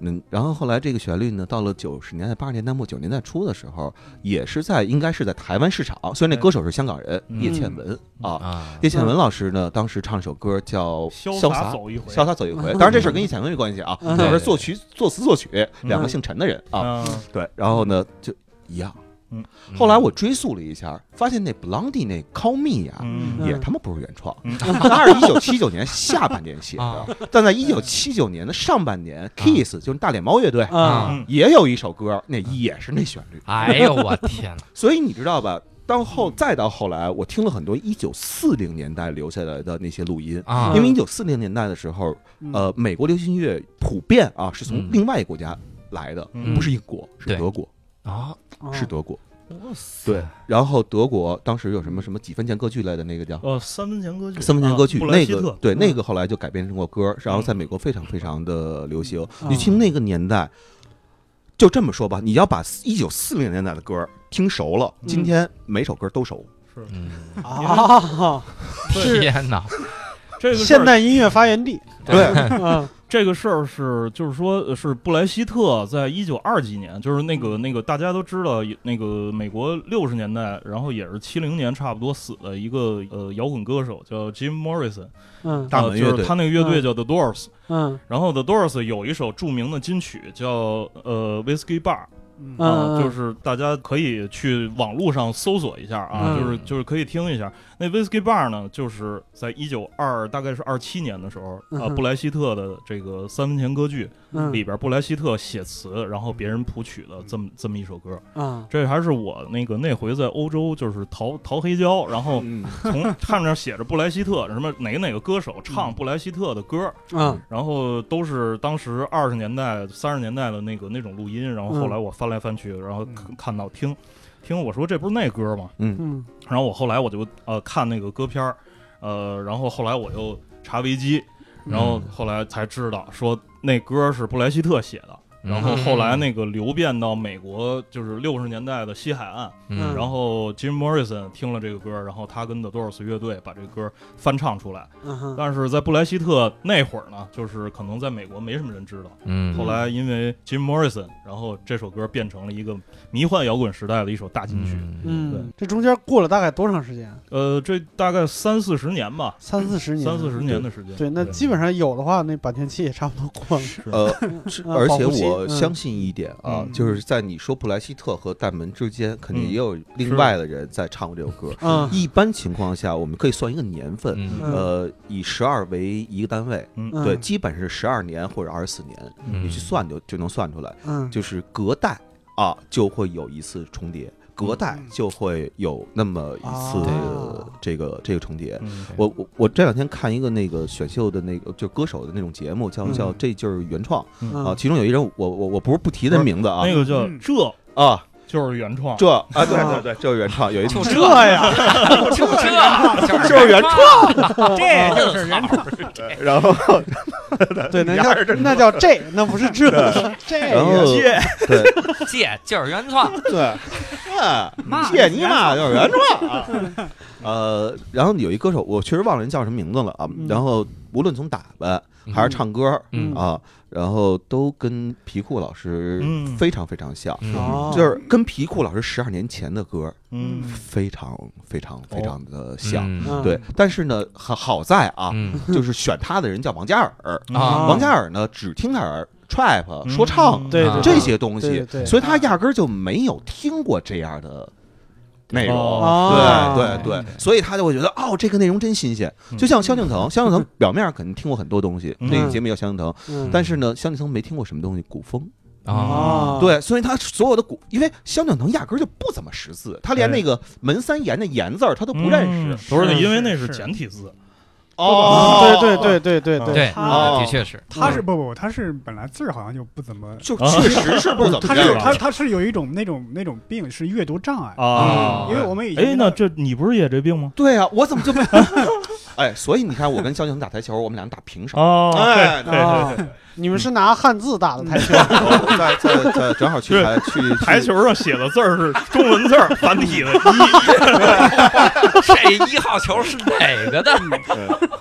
嗯，然后后来这个旋律呢，到了九十年代、八十年代末、九十年代初的时候，也是在应该是在台湾市场，虽然那歌手是香港人嗯叶倩文啊，啊，叶倩文老师呢，当时唱一首歌叫《潇潇洒走一回，潇洒走一回 》，当然这事儿跟叶倩文没关系啊，是作曲、作词、作曲两个嗯姓陈的人啊，啊，对，然后呢就一样。嗯。后来我追溯了一下，发现那 Blondie 那 Call Me 呀，嗯。也他妈不是原创，嗯。他是一九七九年下半年写啊。的，但在一九七九年的上半年，Kiss 就是大脸猫乐队啊，嗯也有一首歌，那也是那旋律，哎呦我天哪！所以你知道吧？到后再到后来，我听了很多一九四零年代留下来的那些录音，啊。因为一九四零年代的时候，嗯。呃，美国流行音乐普遍啊是从嗯。另外一个国家来的，嗯。不是英国，是德国，啊，哦是德国。哇塞对，然后德国当时有什么什么几分钱歌剧类的那个叫呃，三分钱歌剧，三分钱歌剧，啊布莱希特那个对嗯那个后来就改编成过歌，然后在美国非常非常的流行。嗯你听那个年代，就这么说吧，你要把一九四零年代的歌听熟了，嗯今天每首歌都熟。是嗯，啊，天哪！这个现代音乐发源地。对，嗯这个事儿是，就是说，呃是布莱希特在一九二几年，就是那个那个大家都知道，那个美国六十年代，然后也是七零年差不多死的一个呃摇滚歌手叫 Jim Morrison，嗯。大门乐队。呃就是他那个乐队叫 The Doors，、嗯。然后 The Doors 有一首著名的金曲叫呃 Whiskey Bar，嗯。嗯啊，就是大家可以去网络上搜索一下啊，嗯。就是就是可以听一下。那 Whiskey Bar 呢，就是在一九二大概是二七年的时候，啊，嗯哼。布莱希特的这个三分钱歌剧嗯。里边，布莱希特写词，然后别人谱曲的这么这么一首歌。啊这还是我那个那回在欧洲就是淘淘黑胶，然后嗯。从看着写着布莱希特什么哪个哪个歌手唱布莱希特的歌，嗯。然后都是当时二十年代、三十年代的那个那种录音，然后后来我翻来翻去，然后看看到听听，我说这不是那歌吗？嗯嗯然后我后来我就呃看那个歌片儿，呃，然后后来我又查维基，然后后来才知道说那歌是布莱希特写的。然后后来那个流变到美国，就是六十年代的西海岸，嗯然后 Jim Morrison 听了这个歌，然后他跟 The Doors 乐队把这个歌翻唱出来。嗯但是在布莱希特那会儿呢，就是可能在美国没什么人知道。嗯，后来因为 Jim Morrison，然后这首歌变成了一个迷幻摇滚时代的一首大金曲。嗯嗯，这中间过了大概多长时间？呃，这大概三四十年吧，三四十年。三四十年的时间。对，那基本上有的话，那版权期也差不多过了。呃，而且保护期我嗯。相信一点啊，嗯。就是在你说布莱希特和戴门之间，肯定嗯也有另外的人在唱过这首歌。嗯。一般情况下，我们可以算一个年份，呃，以十二为一个单位，对，基本是十二年或者二十四年，嗯。你去算就就能算出来。嗯。就是隔代啊，就会有一次重叠，隔代就会有那么一次啊。这个这个重叠。嗯我我我这两天看一个那个选秀的那个就歌手的那种节目，叫嗯。叫这就是原创。嗯。啊，其中有一人我我我不是不提他名字啊。那个叫嗯。这。啊就是原创。这啊对对对，就是原创，有一就这呀，就这，就是原创，这就是原创，然后对，那叫那叫这，那不是这，这然后个对。借就是原创，对，骂谢尼玛就是原创啊。呃，然后有一歌手，我确实忘了人叫什么名字了啊。嗯。然后无论从打扮还是唱歌嗯。啊，然后都跟皮裤老师嗯。非常非常像，就是跟皮裤老师十二年前的歌嗯。非常非常非常的像。对，但是呢，好好在啊，嗯就是选他的人叫王嘉尔，啊王嘉尔呢只听他儿 trap 说唱对对这些东西对对，对。所以他压根儿就没有听过这样的内容。哦。对对对，所以他就会觉得哦，这个内容真新鲜。就像萧敬腾，萧敬腾表面上肯定听过很多东西，嗯。那个节目叫萧敬腾，嗯。但是呢，萧敬腾没听过什么东西，古风。啊，对，所以他所有的古，因为萧敬腾压根儿就不怎么识字，他连那个门三言的言字儿他都不认识。不是是因为那是是。简体字，哦。对对对对对对，的确是，他是不不，他是本来字儿好像就不怎么，就确实是不怎么他是样他他是有一种那种那种病是阅读障碍，啊。因为我们以前哎，那这你不是也这病吗？对啊，我怎么就没？哎，所以你看，我跟肖敬腾打台球，我们俩打平手。哦，哎，对对对，你们是拿汉字打的台球？我在在在正好去台去台球上写的字儿是中文字儿，繁体的一。这一号球是哪个的？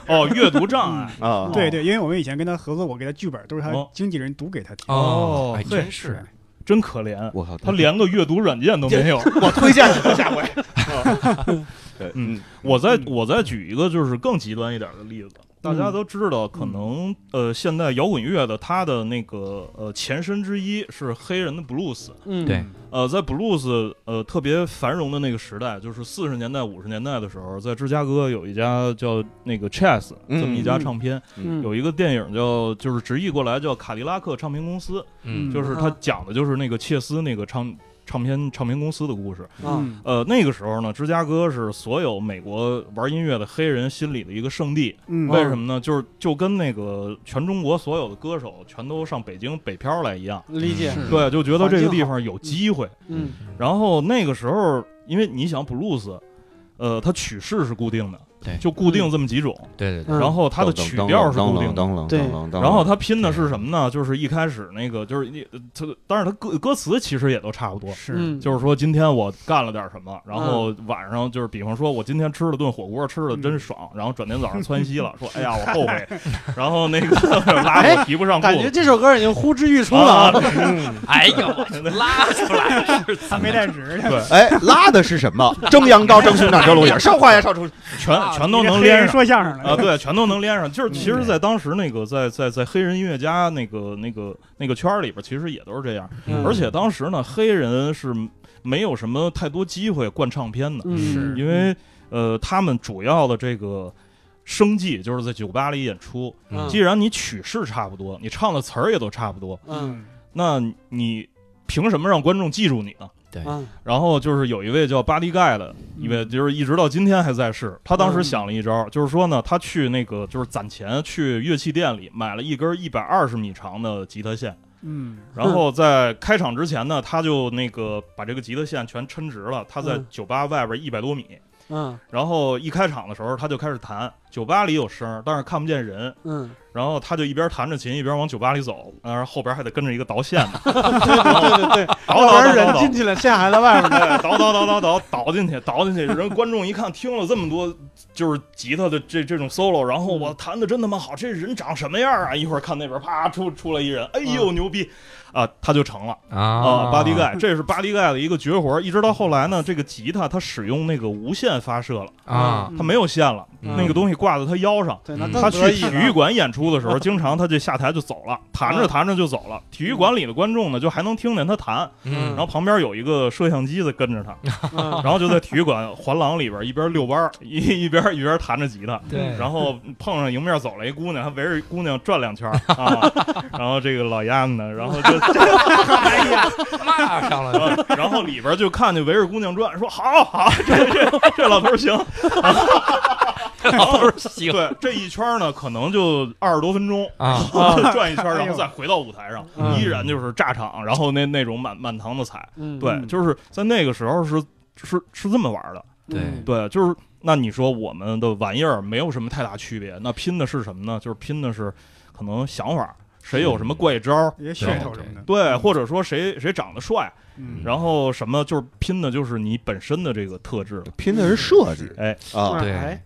哦，阅读障碍。啊，对对，因为我们以前跟他合作，我给他剧本都是他哦经纪人读给他听。哦哎，真是，真可怜，我靠，他连个阅读软件都没有。我推荐你下回。对，嗯，我再我再举一个就是更极端一点的例子，大家都知道，可能呃，现在摇滚乐的它的那个呃前身之一是黑人的布鲁斯。嗯，对呃，在布鲁斯呃特别繁荣的那个时代，就是四十年代、五十年代的时候，在芝加哥有一家叫那个 Chess 嗯这么一家唱片，嗯有一个电影叫就是直译过来叫卡迪拉克唱片公司，嗯。就是它讲的就是那个切斯那个唱唱片唱片公司的故事。啊嗯呃，那个时候呢，芝加哥是所有美国玩音乐的黑人心里的一个圣地。嗯，为什么呢？就是就跟那个全中国所有的歌手全都上北京北漂来一样，理解，对，就觉得这个地方有机会。嗯然后那个时候，因为你想布鲁斯，呃，它曲式是固定的，对就固定这么几种，对对对，嗯然后它的曲调是固定的。对然后它拼的是什么呢？就是一开始那个，就是你，他，当然它歌歌词其实也都差不多，是嗯，就是说今天我干了点什么，然后晚上就是比方说我今天吃了顿火锅，吃的真爽，然后转天早上窜稀了，说哎呀我后悔，然后那个拉我提不上裤感觉。这首歌已经呼之欲出了啊！哎呦，拉出来是他没带纸的，对，哎，拉的是什么？蒸羊羔，蒸熊掌，蒸鹿眼，烧花呀，烧出。全全都能连上说相声的啊，对，全都能连上。就是其实，在当时那个在在在黑人音乐家那个那个那个圈里边，其实也都是这样。嗯而且当时呢，黑人是没有什么太多机会灌唱片的，是，因为呃，他们主要的这个生计就是在酒吧里演出。嗯既然你曲式差不多，你唱的词儿也都差不多，嗯那你凭什么让观众记住你呢？嗯。然后就是有一位叫巴迪盖的一位，就是一直到今天还在世。他当时嗯。想了一招，就是说呢，他去那个就是攒钱去乐器店里买了一根一百二十米长的吉他线，嗯。然后在开场之前呢，他就那个把这个吉他线全抻直了，他在嗯。酒吧外边一百多米。嗯。然后一开场的时候，他就开始弹，酒吧里有声，但是看不见人。嗯，然后他就一边弹着琴，一边往酒吧里走，然后后边还得跟着一个导线的，对对对对，倒 后边倒倒倒人进去了，线还在外面呢。对，倒倒倒倒倒倒进去，导进去，人观众一看，听了这么多就是吉他的这这种 solo，然后我弹的真他妈好，这人长什么样啊？一会儿看那边啪出出来一人，哎呦牛逼。啊，他就成了。啊。啊，巴迪盖，这是巴迪盖的一个绝活。一直到后来呢，这个吉他它使用那个无线发射了，啊，它没有线了，嗯。那个东西挂在他腰上。对，那嗯。他去体育馆演出的时候，经常他就下台就走了，弹着弹着就走了。体育馆里的观众呢，就还能听见他弹，嗯。然后旁边有一个摄像机在跟着他，嗯。然后就在体育馆环廊里边一边遛弯儿，一一边一边弹着吉他，对。然后碰上迎面走来一姑娘，还围着姑娘转两圈 啊，然后这个老鸭子呢，然后就哎呀，骂上了，然后里边就看见围着姑娘转，说好好，这这这老头儿行，老头儿行对，这一圈呢可能就二十多分钟。啊，转一圈，然后再回到舞台上，嗯依然就是炸场，然后那那种满满堂的彩，嗯，对，就是在那个时候是是是这么玩的，对嗯对，就是那你说我们的玩意儿没有什么太大区别，那拼的是什么呢？就是拼的是可能想法，谁有什么怪招儿，一些噱头什么的。对，或者说谁谁长得帅，嗯，然后什么就是拼的就是你本身的这个特质。拼的是设计哎，啊，对哎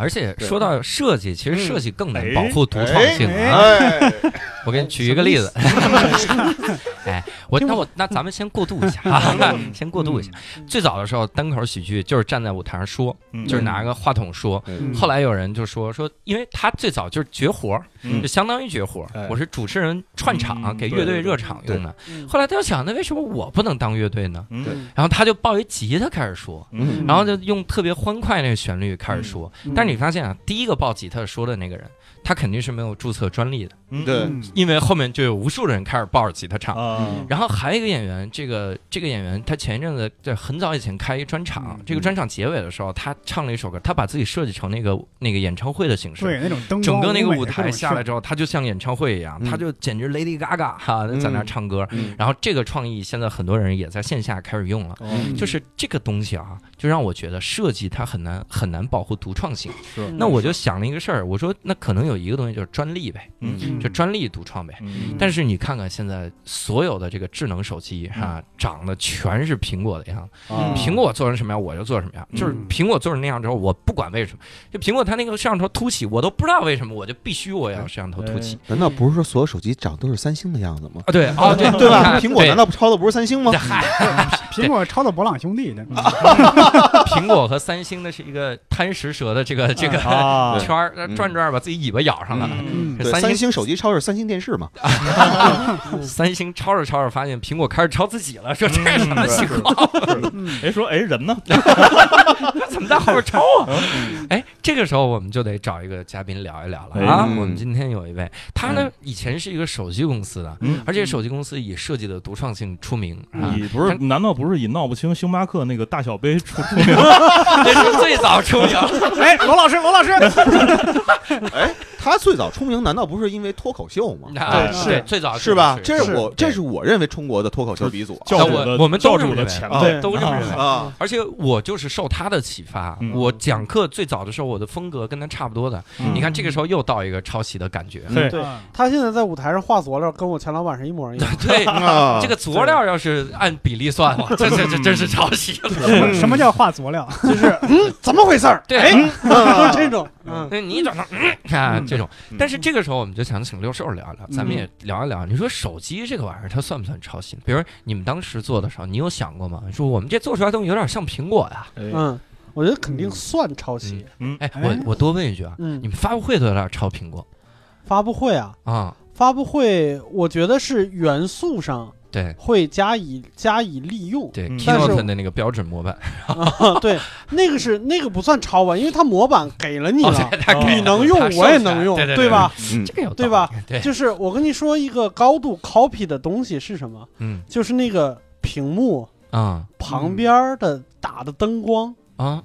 而且说到设计，其实设计更难哎。保护独创性啊。哎，我给你举一个例子，哎，我那我那咱们先过渡一下啊，先过渡一下。最早的时候，单口喜剧就是站在舞台上说，嗯。就是拿个话筒说。嗯。后来有人就说说，因为他最早就是绝活就相当于绝活哎。我是主持人串场嗯给乐队热场用的。嗯。后来他就想，那为什么我不能当乐队呢？嗯。然后他就抱一吉他开始说，嗯。然后就用特别欢快那个旋律开始说。嗯。但是你发现啊，第一个抱吉他说的那个人，他肯定是没有注册专利的，嗯。对。嗯因为后面就有无数人开始抱着吉他唱。啊，然后还有一个演员，这个这个演员他前一阵子在很早以前开一专场，嗯。这个专场结尾的时候，他唱了一首歌，他把自己设计成那个那个演唱会的形式。对那种灯光整个那个舞台下来之后，他就像演唱会一样，嗯。他就简直 Lady Gaga 哈在那唱歌。嗯。然后这个创意现在很多人也在线下开始用了，嗯就是这个东西啊，就让我觉得设计它很难很难保护独创性。是那我就想了一个事儿，我说那可能有一个东西就是专利呗，嗯就专利独创呗。嗯但是你看看现在所有的这个智能手机哈、长得全是苹果的样子。啊苹果做成什么样，我就做什么样。就是嗯苹果做成那样之后，我不管为什么，就苹果它那个摄像头凸起，我都不知道为什么，我就必须我要摄像头凸起。难道不是说所有手机长都是三星的样子吗？啊，对，哦，对对吧？苹果难道不抄的不是三星吗 苹果抄的博朗兄弟的，苹果和三星的是一个贪食蛇的这个 这个啊，圈儿，转转把自己尾巴咬上了。三星三星手机抄的是三星电视嘛？三星抄着抄着，发现苹果开始抄自己了，说这是什么情况？哎，说哎人呢？怎么在后面抄啊？哎，这个时候我们就得找一个嘉宾聊一聊了啊。哎我们今天有一位，他呢以前是一个手机公司的，嗯而且手机公司以设计的独创性出名啊，你不是？难道不是以闹不清星巴克那个大小杯出出名？这是最早出名。哎，罗老师，罗老师，哎，他最早出名难道不是因为脱口秀吗？啊是对最早是吧？这是是我这是我认为中国的脱口秀鼻祖啊教主的我我们都教这么认为主的前啊辈都这么认为。啊！而且我就是受他的启发，嗯我讲课最早的时候，我的风格跟他差不多的。嗯你看这个时候又到一个抄袭的感觉。嘿对他现在在舞台上画佐料，跟我前老板是一模一样。对，啊这个佐料要是按比例算，哇，这这这真是抄袭了。什么什么叫画佐料？就是嗯，怎么回事儿？对哎，就是这种，嗯，那你长成嗯啊这种，嗯但是这个时候我们就想请六兽聊聊，咱们也聊一聊。你说手机这个玩意儿，它算不算抄袭？比如你们当时做的时候，你有想过吗？说我们这做出来东西有点像苹果呀。哎嗯，我觉得肯定算抄袭。嗯，哎我我多问一句啊，嗯你，们发布会都有点抄苹果发布会啊，啊？发布会，我觉得是元素上对。会加以加以利用。对是，Keynote 的那个标准模板，啊，对，那个是那个不算抄吧，因为它模板给了你哦了，对它给了你能用它收起来我也能用，对对对吧？嗯。这个有道理对吧？就是我跟你说一个高度 copy 的东西是什么？嗯。就是那个屏幕啊。旁边的打的灯光，啊，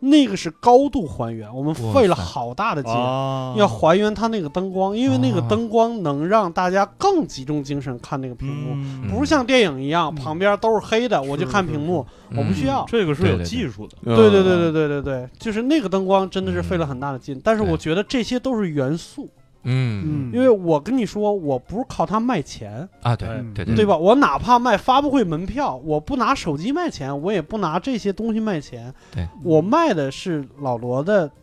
那个是高度还原我们费了好大的劲要还原它那个灯光因为那个灯光能让大家更集中精神看那个屏幕不是像电影一样旁边都是黑的我就看屏幕我不需要。这个是有技术的。对对对对。对对对就是那个灯光真的是费了很大的劲但是我觉得这些都是元素嗯。嗯，因为我跟你说，我不是靠它卖钱，啊，对嗯。对对。对吧？我哪怕卖发布会门票，我不拿手机卖钱，我也不拿这些东西卖钱，对。我卖的是老罗的口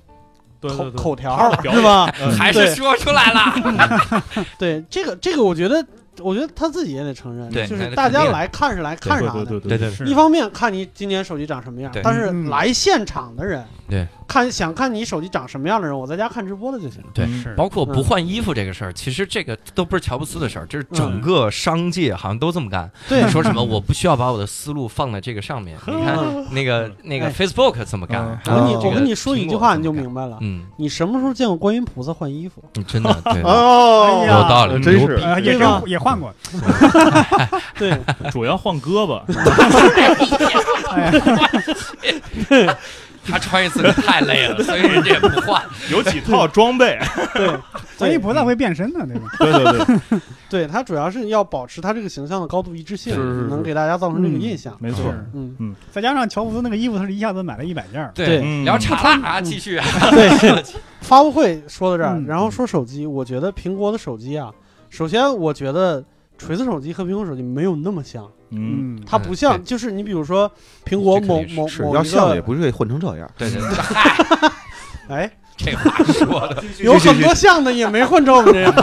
对对。对口条是吧？嗯。还是对。说出来了。对，这个这个，我觉得，我觉得他自己也得承认，就是大家来看是来看啥的。对对对对对是。一方面看你今年手机长什么样，但是嗯。来现场的人，对，看想看你手机长什么样的人，我在家看直播的就行了。对嗯是。包括不换衣服这个事儿，其实这个都不是乔布斯的事儿，这是整个商界好像都这么干。对。说什么我不需要把我的思路放在这个上面？你看嗯那个那个哎。Facebook 这么干嗯，我跟你我跟你说一句话，你就明白了。嗯，你什么时候见过观音菩萨换衣服？你 真的对，有道理，真是也也换过，对，主要换胳膊，哎呀，他穿一次可太累了，所以人家也不换。有几套装备，对，所以不太会变身的，那种？对 对对，对，他主要是要保持他这个形象的高度一致性，能给大家造成这个印象。没错，嗯。嗯，再加上乔布斯那个衣服，他是一下子买了一百件儿，对嗯。聊岔了啊，继续啊。对，发布会说到这儿，嗯。然后说手机，我觉得苹果的手机啊，首先我觉得锤子手机和苹果手机没有那么像，嗯嗯，它不像，就是你比如说苹果某某要某一个，像也不会混成这样。对对对，嗨，哎，这话说的，有很多像的也没混成我们这样。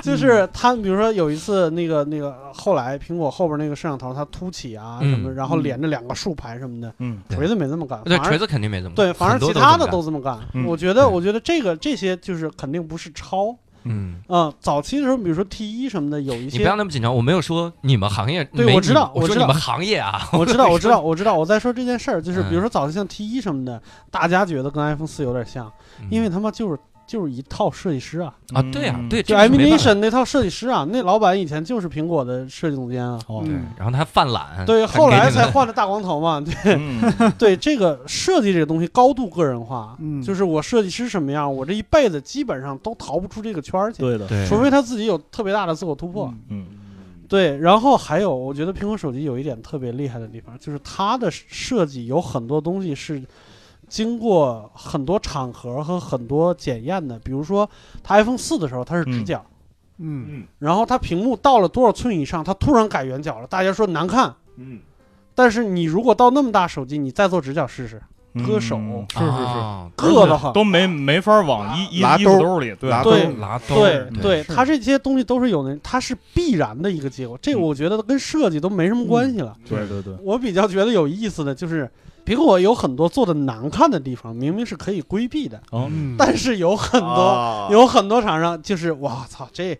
就是他，比如说有一次那个那个，后来苹果后边那个摄像头它凸起啊什么，嗯然后连着两个竖排什么的，嗯锤子没这么干，对，锤子肯定没这么干对，反而很多其他的都这么干。嗯我觉得，我觉得这个这些就是肯定不是抄。嗯。嗯，早期的时候，比如说 T 一什么的，有一些你些不要那么紧张，我没有说你们行业，对我知道我知道你我说你们行业啊，我知道，我知道，我知道。我在说这件事儿，就是嗯比如说早期像 T 一什么的，大家觉得跟 iPhone 四有点像，因为他妈就是就是一套设计师啊，啊，对呀，对，就这个是没办法。Animation 那套设计师啊，那老板以前就是苹果的设计总监啊。哦对嗯，然后他犯懒，对，后来才换了大光头嘛。对。嗯。对，这个设计这个东西高度个人化，嗯。就是我设计师什么样，我这一辈子基本上都逃不出这个圈儿去，对的，对，除非他自己有特别大的自我突破。嗯。嗯。对，然后还有，我觉得苹果手机有一点特别厉害的地方，就是它的设计有很多东西是经过很多场合和很多检验的。比如说，它 iPhone 四的时候它是直嗯。角，嗯。然后它屏幕到了多少寸以上，它突然改圆角了，大家说难看。嗯，但是你如果到那么大手机，你再做直角试试，割手。嗯是是是，啊硌得慌。都没没法往衣衣衣兜服兜里，对。拉对对对，它这些东西都是。有的，它是必然的一个结果。这个嗯。我觉得跟设计都没什么关系了。对对对，我比较觉得有意思的就是，苹果有很多做的难看的地方，明明是可以规避的，但是有很多、啊。有很多厂商就是，我操，这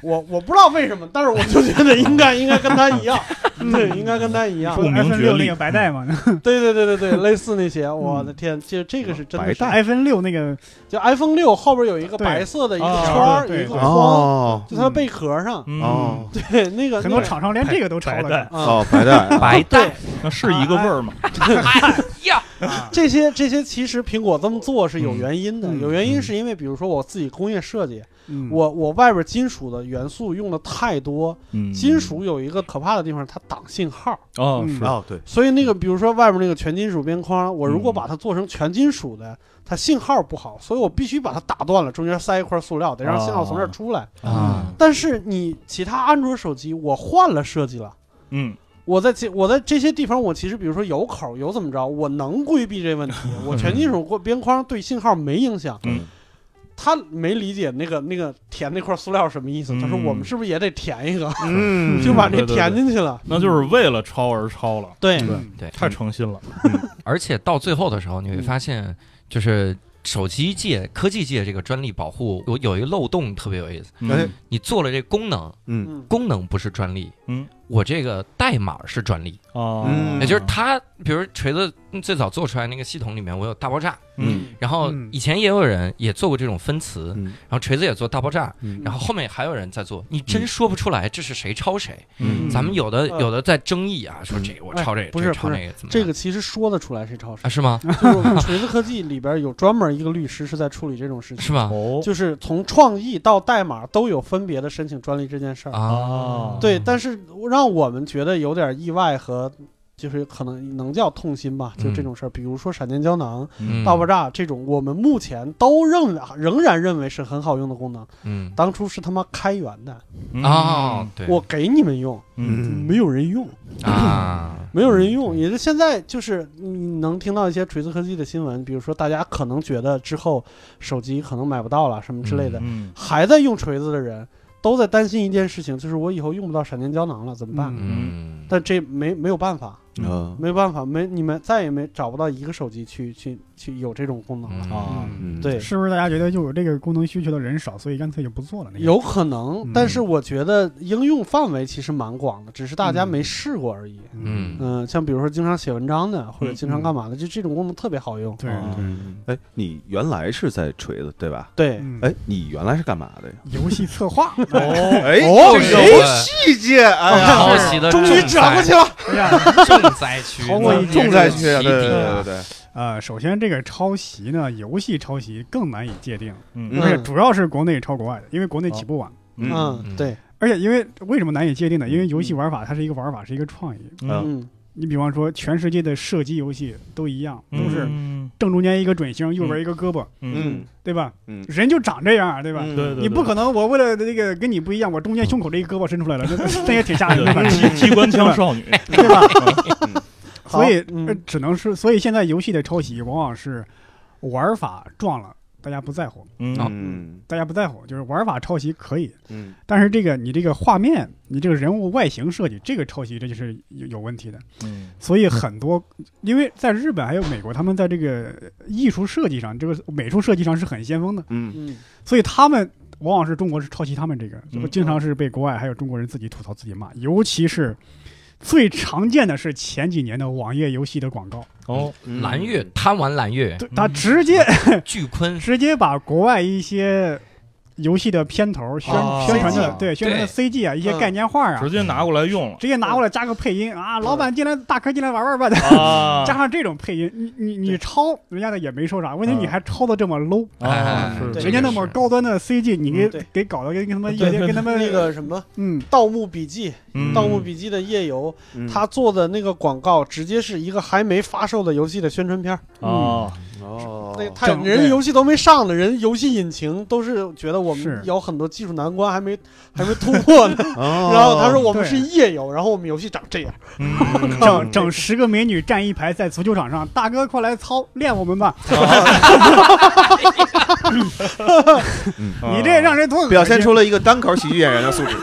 我我不知道为什么，但是我就觉得应该应该跟他一样，对，应该跟他一样说，不明 iPhone 觉厉六那个白带嘛 对对对对对，类似那些，我的天，这这个是真的是，，iPhone 六那个就 iPhone 六后边有一个白色的一个啊圈儿，有一个框，哦就它的贝壳上，嗯哦对，那个很多厂商连这个都抄了哦，白带啊白带那是一个味儿吗？哎呀，啊。这些这些其实苹果这么做是有原因的，嗯。有原因嗯是因为比如说我自己工业设计，嗯。我我外边金属的元素用的太多，嗯，金属有一个可怕的地方，它挡信号，嗯。哦是。哦，对，所以那个比如说外边那个全金属边框，我如果嗯把它做成全金属的，它信号不好，所以我必须把它打断了，中间塞一块塑料，得让信号从这儿出来。啊，但是你其他安卓手机，我换了设计了。嗯我在这我在这些地方，我其实比如说有口有怎么着，我能规避这问题。我全金属过边框对信号没影响。嗯他没理解那个那个填那块塑料什么意思，他说嗯我们是不是也得填一个，嗯就把这填进去了。那就是为了抄而抄了，对，嗯对，太诚心了。而且到最后的时候，你会嗯发现，就是手机界、科技界这个专利保护有有一个漏洞特别有意思。你做了这功能，功能不是专利，嗯我这个代码是专利，哦，嗯。也就是他，比如锤子最早做出来那个系统里面，我有大爆炸，嗯。然后嗯。以前也有人也做过这种分词，嗯。然后锤子也做大爆炸，嗯。然后后面还有人在做，你真说不出来这是谁抄谁。嗯。咱们有的呃。有的在争议啊，说嗯这个我抄这个，哎不是抄那个，怎么这个其实说得出来谁抄谁。啊谁，是吗？就是锤子科技里边有专门一个律师是在处理这种事情，是吗？哦。就是从创意到代码都有分别的申请专利这件事儿。啊，对，但是让我们觉得有点意外和。就是可能能叫痛心吧，就这种事儿，比如说闪电胶囊、嗯。大爆炸这种，我们目前都认为仍然认为是很好用的功能，嗯。当初是他妈开源的，啊，对，我给你们用，嗯。没有人用，啊，没有人用，也是现在就是你能听到一些锤子科技的新闻，比如说大家可能觉得之后手机可能买不到了什么之类的，嗯。还在用锤子的人都在担心一件事情，就是我以后用不到闪电胶囊了怎么办？嗯，但这没没有办法，嗯没有办法，没你们再也没找不到一个手机去去去有这种功能了。啊嗯对，是不是大家觉得就有这个功能需求的人少，所以干脆就不做了？那个有可能嗯，但是我觉得应用范围其实蛮广的，只是大家嗯没试过而已。嗯嗯，像比如说经常写文章的，或者嗯经常干嘛的，就这种功能特别好用。对啊对嗯，哎，你原来是在锤子对吧？对，嗯哎，你原来是干嘛的呀？游戏策划，哦哎哦这个哎我细节，哎呀，终于重灾转过去了。哎呀，重灾区，超过一重灾区对对对对，呃，首先这个抄袭呢，游戏抄袭更难以界定，嗯嗯而且主要是国内抄国外的，因为国内起步晚。嗯嗯，对，而且因为为什么难以界定呢？因为游戏玩法它是一个玩法，是一个创意。嗯嗯你比方说，全世界的射击游戏都一样，都是嗯正中间一个准星，右边一个胳膊，嗯对吧？嗯，人就长这样，对吧？嗯对对你不可能，我为了这个跟你不一样，我中间胸口这一胳膊伸出来了，这这也挺吓人的，机机关枪少女，对吧？所以、只能是，所以现在游戏的抄袭往往是玩法撞了，大家不在乎，嗯。嗯大家不在乎，就是玩法抄袭可以，嗯。但是这个你这个画面，你这个人物外形设计，这个抄袭这就是有有问题的。嗯。所以很多，因为在日本还有美国，他们在这个艺术设计上，这个美术设计上是很先锋的，嗯。嗯。所以他们往往是中国是抄袭他们这个，嗯。经常是被国外还有中国人自己吐槽自己骂，尤其是最常见的是前几年的网页游戏的广告，哦嗯。蓝月贪玩蓝月，对他直接 巨坤。直接把国外一些游戏的片头宣哦宣传的对宣传的 CG 啊，一些嗯概念画啊。直，接拿过来用了。直接拿过来加个配音啊，老板进来，大哥进来玩玩吧，啊。加上这种配音，你你你抄人家的也没说啥，问题你还抄的这么 low，啊是对人家那么高端的 CG，你给给搞得跟跟他们对跟他们那个什么嗯《盗墓笔记》，嗯《盗墓笔记》的夜游，嗯。他做的那个广告直接是一个还没发售的游戏的宣传片儿。哦哦那他整人游戏都没上呢，人游戏引擎都是觉得我们有很多技术难关还没还没突破呢。哦 然后他说我们是夜游，然后我们游戏长这样。嗯 整整十个美女站一排在足球场上，大哥快来操练我们吧，你这让人多表现出了一个单口喜剧演员的素质。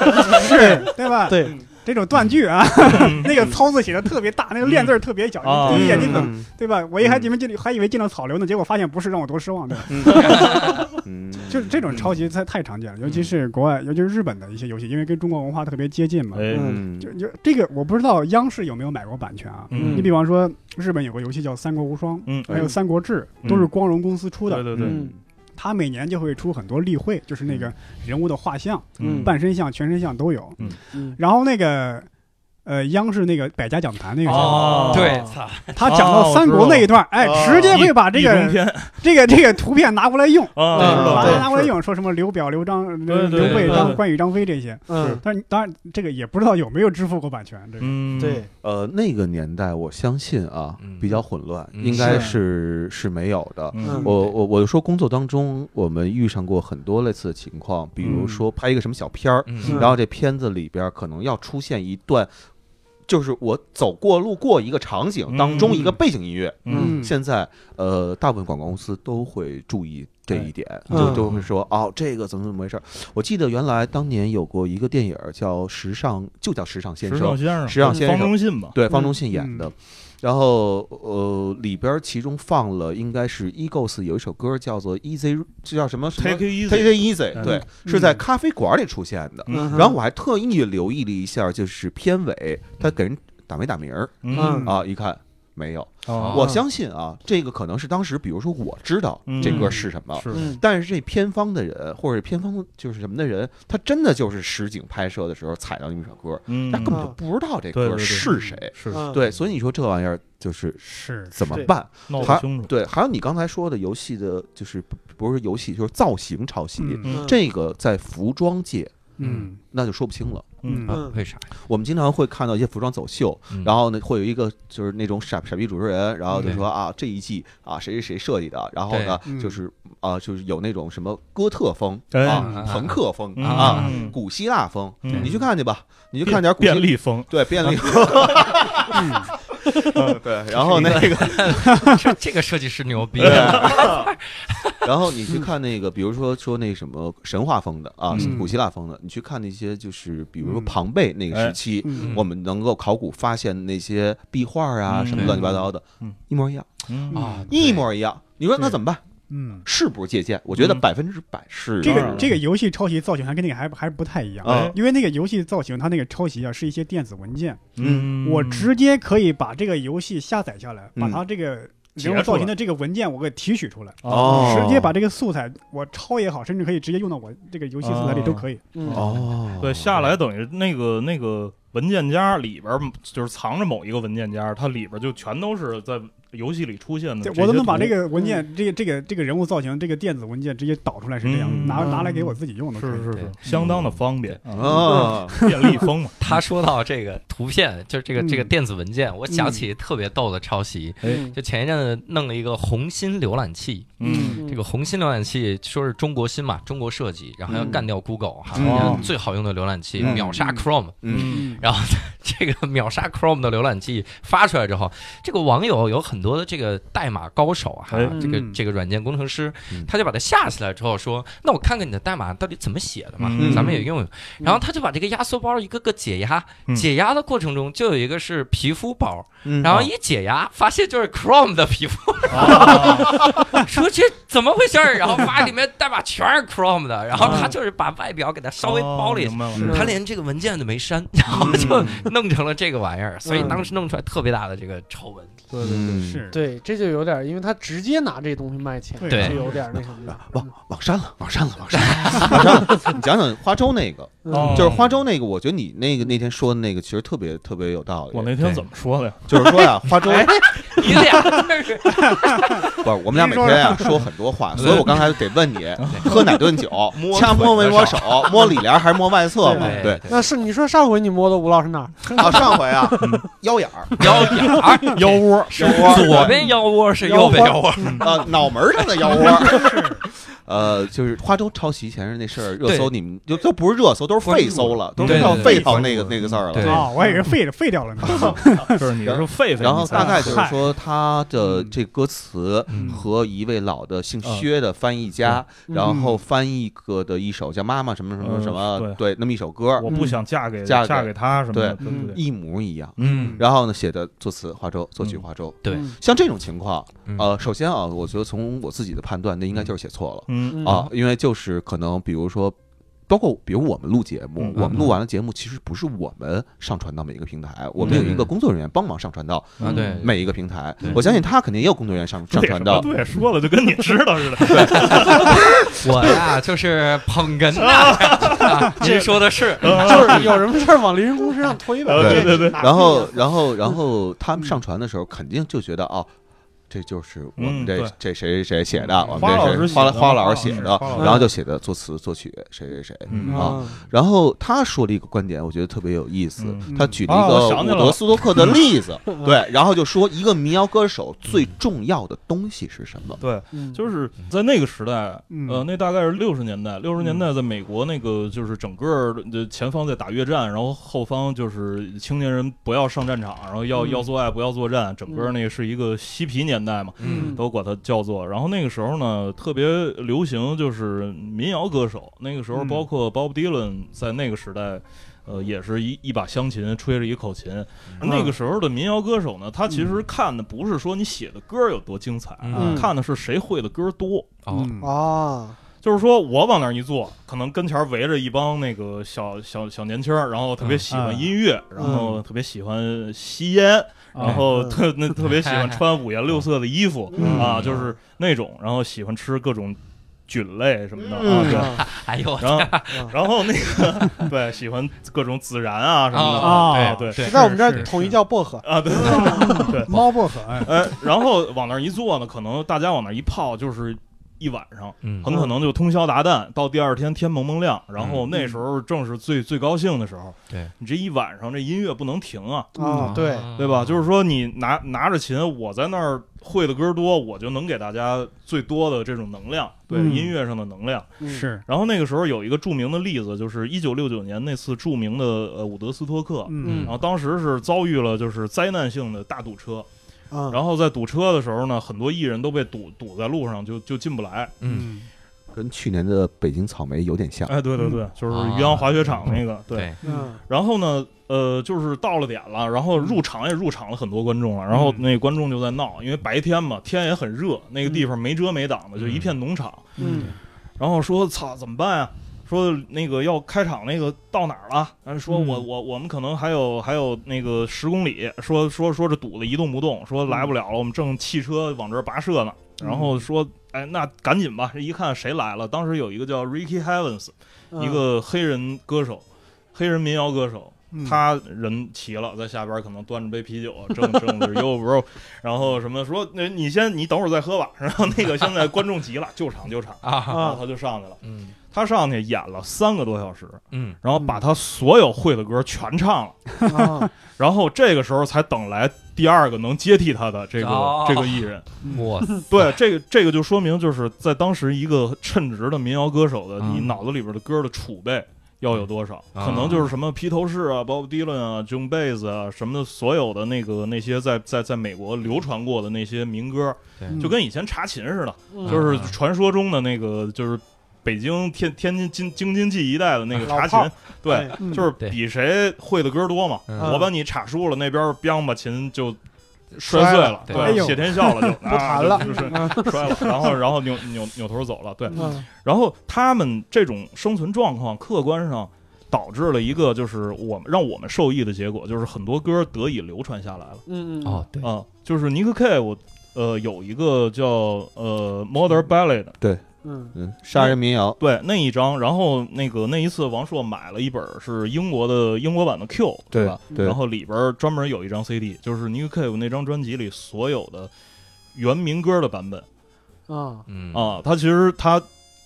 是对吧？对，这种断句啊，那个操字写的特别大，那个练字儿特别小，啊你一眼睛怎么嗯。对吧？我一还以为进还以为进了草流呢，结果发现不是，让我多失望，对 就是这种抄袭太太常见了，尤其是国外，尤其是日本的一些游戏，因为跟中国文化特别接近嘛。哎嗯就就这个我不知道央视有没有买过版权啊？嗯。你比方说日本有个游戏叫《三国无双》，嗯。还有《三国志》，嗯都是光荣公司出的。对对对嗯它每年就会出很多例会，就是那个人物的画像、嗯。半身像、全身像都有。嗯。然后那个呃，央视那个百家讲坛那个时候，哦对，操，他讲到三国那一段，哎，哦直接会把这个这个这个图片拿过来用，拿过来用，说什么刘表、刘璋、刘对刘备、张关羽、张飞这些。嗯，但是当然，这个也不知道有没有支付过版权。这个嗯对，呃，那个年代我相信啊嗯比较混乱，嗯应该是是没有的。嗯我我我就说工作当中我们遇上过很多类似的情况，比如说拍一个什么小片儿，嗯然后这片子里边可能要出现一段，就是我走过路过一个场景当中嗯一个背景音乐。嗯现在呃，大部分广告公司都会注意这一点，嗯就都会说哦，这个怎么怎么回事儿。我记得原来当年有过一个电影叫《时尚》，就叫《时尚先生时尚》，先生，方时尚先生中信吧，对，方嗯中信演的。然后呃，里边其中放了应该是 Eagles 有一首歌叫做 Easy，这叫什么？什么？Take it Take easy，it easy，嗯。对，是在咖啡馆里出现的。嗯然后我还特意留意了一下，就是片尾他给人打没打名儿。嗯。啊？一看没有。哦我相信啊，这个可能是当时，比如说我知道嗯这歌是什么，嗯但是这片方的人或者片方就是什么的人，他真的就是实景拍摄的时候踩到那么一首歌，嗯他根本就不知道这歌是谁。对，所以你说这玩意儿就是是怎么办？闹还不清楚，对，还有你刚才说的游戏的，就是不不是游戏，就是造型抄袭，这个在服装界嗯那就说不清了。嗯嗯。为啥？我们经常会看到一些服装走秀，嗯。然后呢，会有一个就是那种傻傻逼主持人，然后就说啊，这一季啊谁谁谁设计的，然后呢就是啊就是有那种什么哥特风哎。啊、朋克风嗯。啊、嗯。古希腊风，嗯。你去看去吧，你去看点古希便利风，对便利风，嗯 对，然后那个 这这个设计师牛逼啊！然后你去看那个，比如说说那什么神话风的啊，嗯古希腊风的，你去看那些就是比如说嗯庞贝那个时期，嗯我们能够考古发现那些壁画啊嗯什么乱七八糟的嗯，一模一样，嗯啊，一模一样。你说那怎么办？嗯，是不是借鉴？我觉得嗯。百分之百是。这个这个游戏抄袭造型还跟那个还还不太一样。啊，因为那个游戏造型它那个抄袭啊是一些电子文件，嗯，我直接可以把这个游戏下载下来，把嗯它这个人物造型的这个文件我给提取出来，哦。直接把这个素材我抄也好，甚至可以直接用到我这个游戏素材里都可以。嗯。哦，对下来等于那个那个文件夹里边就是藏着某一个文件夹，它里边就全都是在游戏里出现的。我都能把这个文件、这个这个这个人物造型、这个电子文件直接导出来，是这样，嗯。拿嗯拿来给我自己用都可以。对是是。是，相当的方便。啊，啊，便利风嘛。他说到这个图片，就是这个嗯。这个电子文件，我想起特别逗的抄袭。嗯。就前一阵子弄了一个红心浏览器，嗯。这个红心浏览器说是中国心嘛，中国设计，然后要干掉 Google 哈，最好用的浏览器，嗯。秒杀嗯。Chrome。嗯。嗯。然后这个秒杀 Chrome 的浏览器发出来之后，这个网友有很多的这个代码高手啊，哎。这个嗯。这个软件工程师嗯，他就把它下起来之后说，那我看看你的代码到底怎么写的嘛，嗯。咱们也用。用。然后他就把这个压缩包一个个解压，嗯。解压的过程中就有一个是皮肤包，嗯。然后一解压发现就是 Chrome 的皮肤，啊 说这怎么回事儿？然后发现里面代码全是 Chrome 的，然后他就是把外表给它稍微包了一下他连这个文件都没删，然后就弄成了这个玩意儿，所以当时弄出来特别大的这个丑闻。对对对，嗯是，对，这就有点，因为他直接拿这东西卖钱，对就有点那什么的。往往删了，往删了，往删 了，往删了。你讲讲花粥那个，哦就是花粥那个，我觉得你那个那天说的那个其实特别特别有道理。我那天怎么说的呀？就是说呀，花粥哎 你俩不是我们俩每天呀说很多话，所以我刚才得问你，喝哪顿酒摸，掐摸没摸手，摸里帘还是摸外侧嘛？对对，那是你说上回你摸的吴老师哪儿？啊，上回啊，腰眼儿，腰眼儿，腰窝是 左边腰窝是右边腰窝，啊，脑门上的腰窝。呃，就是花粥抄袭前任那事儿，热搜你们就都不是热搜，都是废搜了，都是到对对对废到那个那个字儿对了。啊，我以为废了废掉了呢。就是你是废废，然后大概就是说，他的嗯这歌词嗯和一位老的姓薛的翻译家，嗯然后翻译个的一首叫《妈妈什么什么嗯什么》，对对，那么一首歌我不想嫁给嫁给嫁给他什么的，对一模一样。嗯然后呢，写的作词花粥，作曲花粥。对嗯像这种情况，嗯呃，首先啊，我觉得从我自己的判断，那应该就是写错了啊，因为就是可能比如说。包括比如我们录节目嗯，我们录完了节目，其实不是我们上传到每一个平台，我们有一个工作人员帮忙上传到啊对，每一个平台。我相信他肯定也有工作人员上上传到 对，说了就跟你知道似的，我呀就是捧哏的，啊您说的是，就是有什么事儿往临时工身上推呗。对对对然后，然后，然后他们上传的时候，肯定就觉得哦，这就是我们这嗯这谁谁谁写的，我们这师写的是花花老师写的然后就写的作词作曲谁谁谁。嗯啊啊，然后他说了一个观点，我觉得特别有意思嗯。他举了一啊个伍我想起来了德斯托克的例子，对，然后就说一个民谣歌手最重要的东西是什么？对，嗯就是在那个时代，嗯呃，那大概是六十年代，六十年代在美国那个就是整个的前方在打越战，然后后方就是青年人不要上战场，然后要嗯要做爱不要作战，整个那个是一个嬉皮年代嘛，嗯。都管它叫做。然后那个时候呢，特别流行就是民谣歌手，那个时候嗯。包括 Bob Dylan 在那个时代。呃，也是一一把香琴，吹着一口琴。嗯。那个时候的民谣歌手呢，他其实看的不是说你写的歌有多精彩，嗯。看的是谁会的歌多。啊，就是说我往那儿一坐，可能跟前围着一帮那个小小小年轻，然后特别喜欢音乐，然后特别喜欢吸烟，然后嗯。特那特别喜欢 穿五颜六色的衣服嗯啊，就是那种，然后喜欢吃各种菌类什么的啊，嗯对。啊 哎呦，然后，然后那个对，喜欢各种孜然啊什么的啊啊，对对在我们这儿统一叫薄荷。啊，对对，猫薄荷，哎，呃，然后往那儿一坐呢，可能大家往那儿一泡就是一晚上，嗯很可能就通宵达旦，到第二天天蒙蒙亮，然后嗯那时候正是最最高兴的时候。对你这一晚上这音乐不能停啊，啊，对，对吧？就是说你拿拿着琴，我在那儿会的歌多，我就能给大家最多的这种能量，对、嗯音乐上的能量。嗯是，然后那个时候有一个著名的例子，就是一九六九年那次著名的呃伍德斯托克。嗯然后当时是遭遇了就是灾难性的大堵车，啊，然后在堵车的时候呢，很多艺人都被堵堵在路上，就就进不来。嗯，跟去年的北京草莓有点像。哎，对对对，就是啊渔阳滑雪场那个，对。对，嗯然后呢，呃，就是到了点了，然后入场也入场了很多观众了，然后那观众就在闹，因为白天嘛，天也很热，那个地方没遮没挡的，就一片农场。嗯然后说操，怎么办呀？说那个要开场那个到哪儿了？然后说我嗯我我们可能还有还有那个十公里，说说说这堵的一动不动，说来不了了，我们正汽车往这儿跋涉呢。然后说，哎，那赶紧吧！这一看谁来了？当时有一个叫 Ricky Havens，嗯一个黑人歌手，黑人民谣歌手，嗯他人齐了，在下边可能端着杯啤酒，正正是 yo bro，然后什么说那你先你等会儿再喝吧，然后那个现在观众急了，救场救场，啊，然后他就上去了，嗯他上去演了三个多小时，嗯。然后把他所有会的歌全唱了，啊，然后这个时候才等来第二个能接替他的这个、哦。这个艺人。哇，对，这个这个就说明就是在当时一个称职的民谣歌手的，嗯。你脑子里边的歌的储备要有多少？啊。可能就是什么披头士啊、Bob Dylan 啊、Joan Baez 啊什么的，所有的那个那些在在在美国流传过的那些民歌，就跟以前查琴似的，嗯。就是传说中的那个就是。北京、天天津、京京津冀一带的那个查琴，对，就是比谁会的歌多嘛。嗯我把你插输了，那边儿梆把琴就摔碎了，对谢天笑了就不弹了啊就就是摔了，然后然后扭扭扭头走了，对，嗯然后他们这种生存状况，客观上导致了一个就是我们让我们受益的结果，就是很多歌得以流传下来了嗯嗯哦，对，啊，就是尼克 K，我呃有一个叫呃 Modern Ballad，嗯。嗯，杀人民谣，对那一张，然后那个那一次王朔买了一本是英国的英国版的 Q，对吧？对。然后里边专门有一张 CD，就是尼克 Cave 那张专辑里所有的原民歌的版本。啊，嗯。啊，他其实他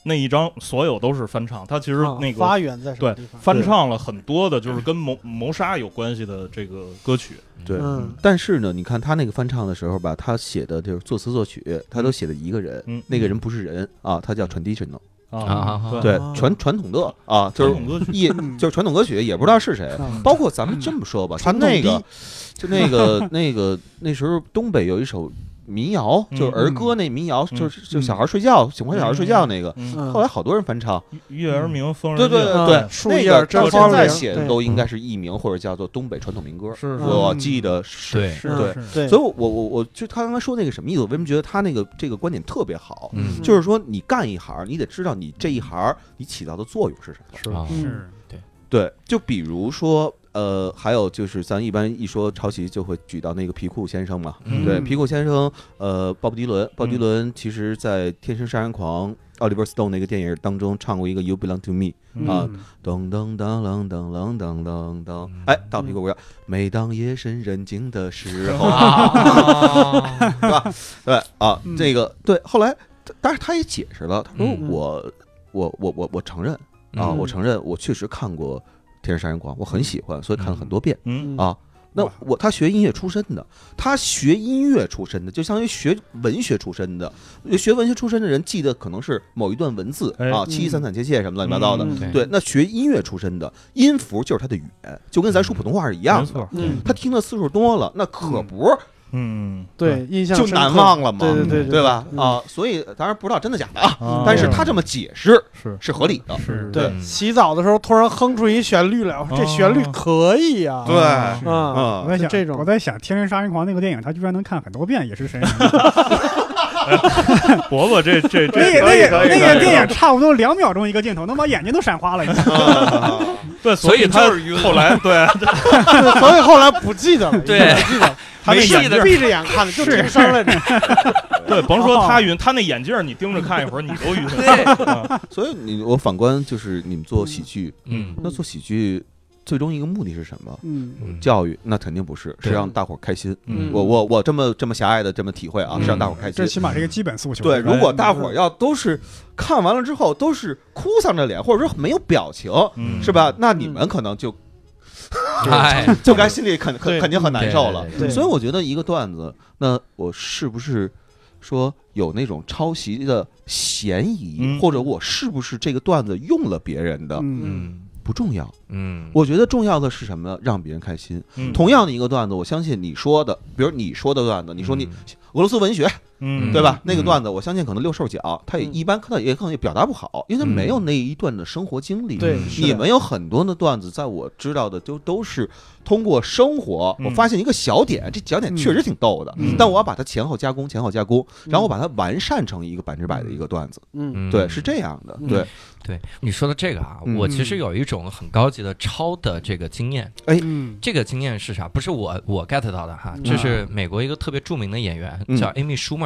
那一张所有都是翻唱，他其实啊那个发源在什么对地方？翻唱了很多的，就是跟谋谋杀有关系的这个歌曲。对。嗯。但是呢，你看他那个翻唱的时候吧，他写的就是作词作曲，他都写的一个人，嗯。那个人不是人啊，他叫 traditional，啊对。传传统的啊，就是传统歌曲也就是传统歌曲，也不知道是谁。嗯。包括咱们这么说吧，就传统那个，就那个那个那时候东北有一首民谣，嗯就是儿歌那民谣，嗯就是就小孩睡觉喜欢小孩睡觉那个，后来好多人翻唱。月儿明风儿对对对对，那个到现在写的都应该是艺名或者叫做东北传统民歌。我嗯记得是。对是对是，所以我，我我我就他刚才说那个什么意思？我为什么觉得他那个这个观点特别好？嗯就是说，你干一行，你得知道你这一行你起到的作用是什么。是，对，就比如说，呃，还有就是咱一般一说抄袭，就会举到那个皮库先生嘛。嗯对，嗯皮库先生，呃，鲍勃迪伦，鲍勃迪伦其实在《天生杀人狂》奥利弗·斯通那个电影当中唱过一个《You Belong to Me》嗯啊，嗯噔噔噔噔噔噔噔噔噔，哎，到皮库鼓掌。每当夜深人静的时候，啊，对吧？对啊嗯，这个对，后来，但是他也解释了，他说嗯我我我我我承认啊，嗯我承认我确实看过《天生杀人狂》，我很喜欢，所以看了很多遍嗯啊。那我他学音乐出身的，他学音乐出身的，就相当于学文学出身的。学文学出身的人记得可能是某一段文字哎。啊，七七三三切切什么乱七八糟的。嗯。对。对，那学音乐出身的音符就是他的语言，就跟咱说普通话是一样的。没错。嗯。他听的次数多了，那可不嗯，对，印象就难忘了嘛，对对对对吧？嗯。啊，所以当然不知道真的假的啊，啊。但是他这么解释是。是合理的。是。对，嗯洗澡的时候突然哼出一旋律来，这旋律可以呀，对。啊，我在想，这种。我在想《天生杀人狂》那个电影，他居然能看很多遍，也是神人。伯伯这这这那个那个那个电影差不多两秒钟一个镜头，能把眼睛都闪花了。对，所以他后来对 所以后来不记得了，对。不记得了，他那眼闭着眼看的，就听声来着。对，甭说他晕，他那眼镜儿你盯着看一会儿你都晕。所以你我反观就是你们做喜剧，嗯。那做喜剧最终一个目的是什么？嗯。嗯。教育那肯定不是，是让大伙儿开心。嗯。我我我这么这么狭隘的这么体会啊，嗯。是让大伙儿开心。这起码是一个基本诉求。对，如果大伙儿要都是看完了之后都是哭丧着脸，或者说没有表情，嗯。是吧？那你们可能就 哎，就该心里 肯肯肯定很难受了。所以我觉得一个段子，那我是不是说有那种抄袭的嫌疑，嗯。或者我是不是这个段子用了别人的，嗯，嗯不重要。嗯，我觉得重要的是什么呢？让别人开心。嗯同样的一个段子，我相信你说的，比如你说的段子，你说你俄罗斯文学，嗯。对吧？嗯。那个段子，我相信可能六兽脚，他也嗯。一般，看到也可能也表达不好，因为他没有那一段的生活经历。对你们有很多的段子，在我知道的都都是通过生活，嗯。我发现一个小点，这小点确实挺逗的，嗯。但我要把它前后加工，前后加工，然后我把它完善成一个百分之百的一个段子。嗯。嗯。对，是这样的。嗯。对，对你说的这个啊，嗯我其实有一种很高级的抄的这个经验。哎这个经验是啥？不是我我 get 到的哈，嗯。这是美国一个特别著名的演员嗯。叫 Amy Schumer，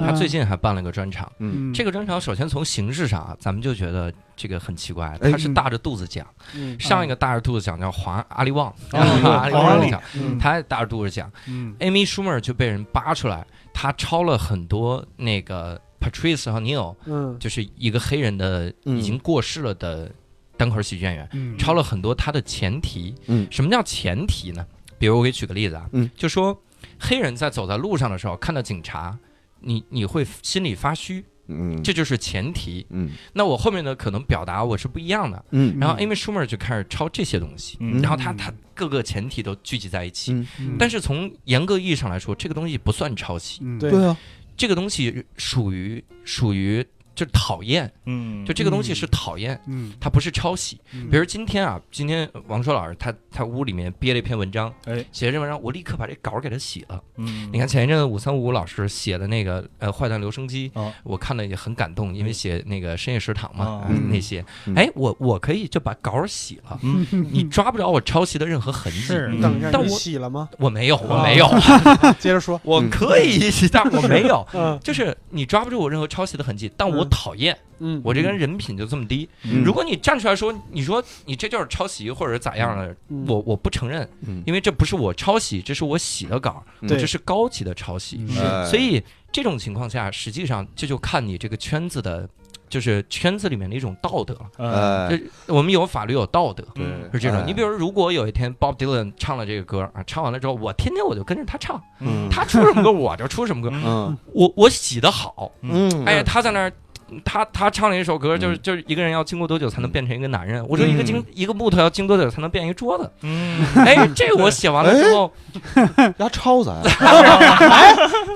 他最近还办了个专场。嗯。这个专场首先从形式上啊，咱们就觉得这个很奇怪，哎他是大着肚子讲，嗯。上一个大着肚子讲叫华阿里旺，哦阿里黄阿里旺 讲，嗯。他也大着肚子讲嗯，Amy Schumer 就被人扒出来，他抄了很多那个 Patrice O'Neill，嗯。就是一个黑人的嗯。已经过世了的单口喜剧演员，嗯。抄了很多他的前提。嗯。什么叫前提呢？比如我给举个例子啊，嗯。就说黑人在走在路上的时候看到警察，你你会心里发虚，嗯。这就是前提。嗯。那我后面的可能表达我是不一样的。嗯。然后 Amy Schumer 就开始抄这些东西，嗯。然后他他各个前提都聚集在一起。嗯。嗯。但是从严格意义上来说，这个东西不算抄袭，对啊。这个东西属于属于就是讨厌，嗯，就这个东西是讨厌，嗯。它不是抄袭。嗯。比如今天啊，今天王硕老师他他屋里面憋了一篇文章，哎，写这文章，我立刻把这稿给他写了。嗯，你看前一阵子五三五老师写的那个呃坏蛋留声机，哦我看了也很感动，因为写那个深夜食堂嘛、哦啊。嗯那些，嗯。哎，我我可以就把稿儿写了，嗯。你抓不着我抄袭的任何痕迹。是。嗯。等一下，你但我洗了吗？我没有，我啊没有，接着说。我可以，但我没有。嗯。就是你抓不住我任何抄袭的痕迹，但我嗯讨厌，嗯，我这个人人品就这么低。嗯。如果你站出来说，你说你这就是抄袭或者咋样的，嗯我我不承认，嗯。因为这不是我抄袭，这是我洗的稿，嗯。这是高级的抄袭。所以这种情况下，实际上这就看你这个圈子的，就是圈子里面的一种道德了。呃，我们有法律有道德。对是这种，哎。你比如如果有一天 Bob Dylan 唱了这个歌啊，唱完了之后，我天天我就跟着他唱，嗯。他出什么歌我就出什么歌，嗯。我我洗的好，嗯。哎，他在那儿，他他唱了一首歌，就是嗯就是一个人要经过多久才能变成一个男人？我说一个经嗯一个木头要经多久才能变一个桌子？嗯，哎，这我写完了之后，他抄咱，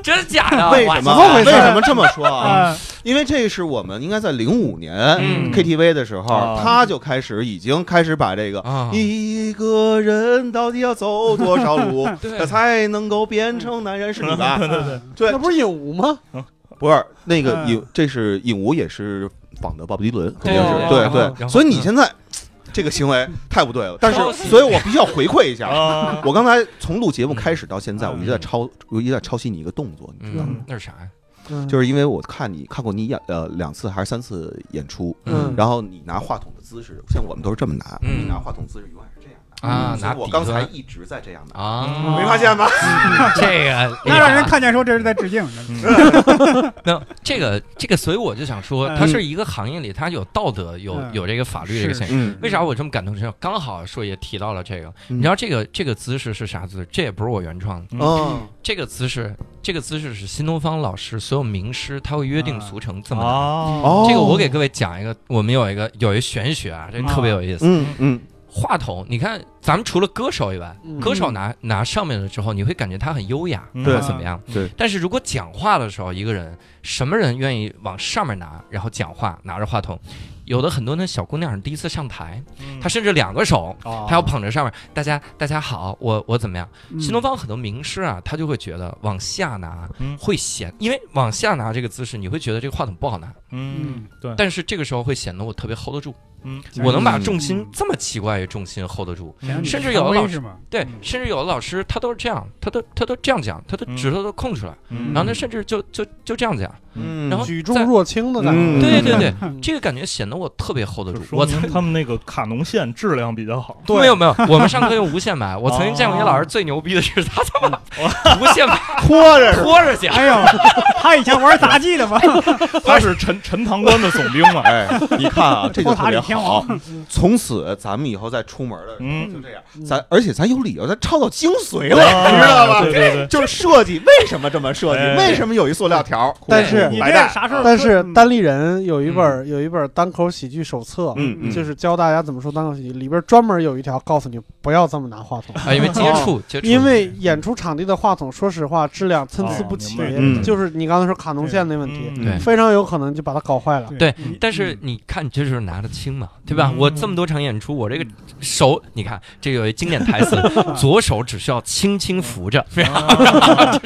真的假的？为什么？我为什么这么说啊？啊因为这是我们应该在零五年嗯 KTV 的时候，啊他就开始已经开始把这个啊，一个人到底要走多少路，才能够变成男人？是你吧？对对对，那，不是影无吗？不是那个嗯影，这是影无也是仿的鲍勃迪伦，肯定是对对。所以你现在这个行为太不对了，但是所以我必须要回馈一下。啊，我刚才从录节目开始到现在，嗯我一直在抄，我一直在抄袭你一个动作，你知道吗？嗯，那是啥呀？嗯就是因为我看你看过你演呃两次还是三次演出，嗯然后你拿话筒的姿势，像我们都是这么拿，嗯你拿话筒姿势永远的啊，拿我刚才一直在这样的，啊，没发现吗？这个 那让人看见说这是在致敬。那这个这个，所以我就想说，嗯它是一个行业里，它有道德，有嗯有这个法律这个是现象。嗯为啥我这么感同身受？刚好说也提到了这个，嗯你知道这个这个姿势是啥姿势？这也不是我原创的，哦，这个姿势这个姿势是新东方老师所有名师他会约定俗成这么哦这个我给各位讲一个，我们有一个有一玄学啊，这特别有意思。嗯嗯话筒，你看咱们除了歌手以外，嗯。歌手拿拿上面的时候，你会感觉他很优雅，嗯。或者怎么样？对。但是如果讲话的时候，一个人什么人愿意往上面拿，然后讲话拿着话筒？有的很多那小姑娘第一次上台，嗯。她甚至两个手，啊她要捧着上面，大家大家好，我我怎么样？嗯。新东方很多名师啊，他就会觉得往下拿嗯。会显，因为往下拿这个姿势，你会觉得这个话筒不好拿，嗯，对，但是这个时候会显得我特别 hold 得住，嗯。我能把重心嗯。这么奇怪的重心 hold 得住。嗯甚至有的老师？对嗯，甚至有的老师他都是这样，他都他都这样讲，他的嗯。指头都空出来，嗯。然后他，甚至就就就这样讲，嗯，然后举重若轻的感嗯。觉。对对对，嗯 这个感觉显得我特别 hold 得住。我曾他们那个卡农线质量比较好，没有没有，我们上课用无线麦。我曾经见过一个老师最牛逼的是，他他妈无线麦拖着。拖着讲，哎呦，他以前玩杂技的吗？他是陈陈塘关的总兵嘛，哎，你看啊，这就特别托好王。从此咱们以后再出门的时候嗯就这样，嗯咱而且咱有理由，咱抄到精髓了，啊你知道吧？对对对，就是设计为什么这么设计？哎为什么有一塑料条？但是啥事儿？但是嗯单立人有一本有一本单口喜剧手册，就是教大家怎么说单口喜剧，里边专门有一条告诉你不要这么拿话筒。啊，因为接触接触，因为演出场地的话筒，说实话质量参差不齐，就是你刚才说卡农线那问题，非常有可能就把它搞坏了。对嗯但是你看，这就是拿的轻嘛，对吧？嗯我这么多场演出，我这个手，你看这有一经典台词，左手只需要轻轻扶着，啊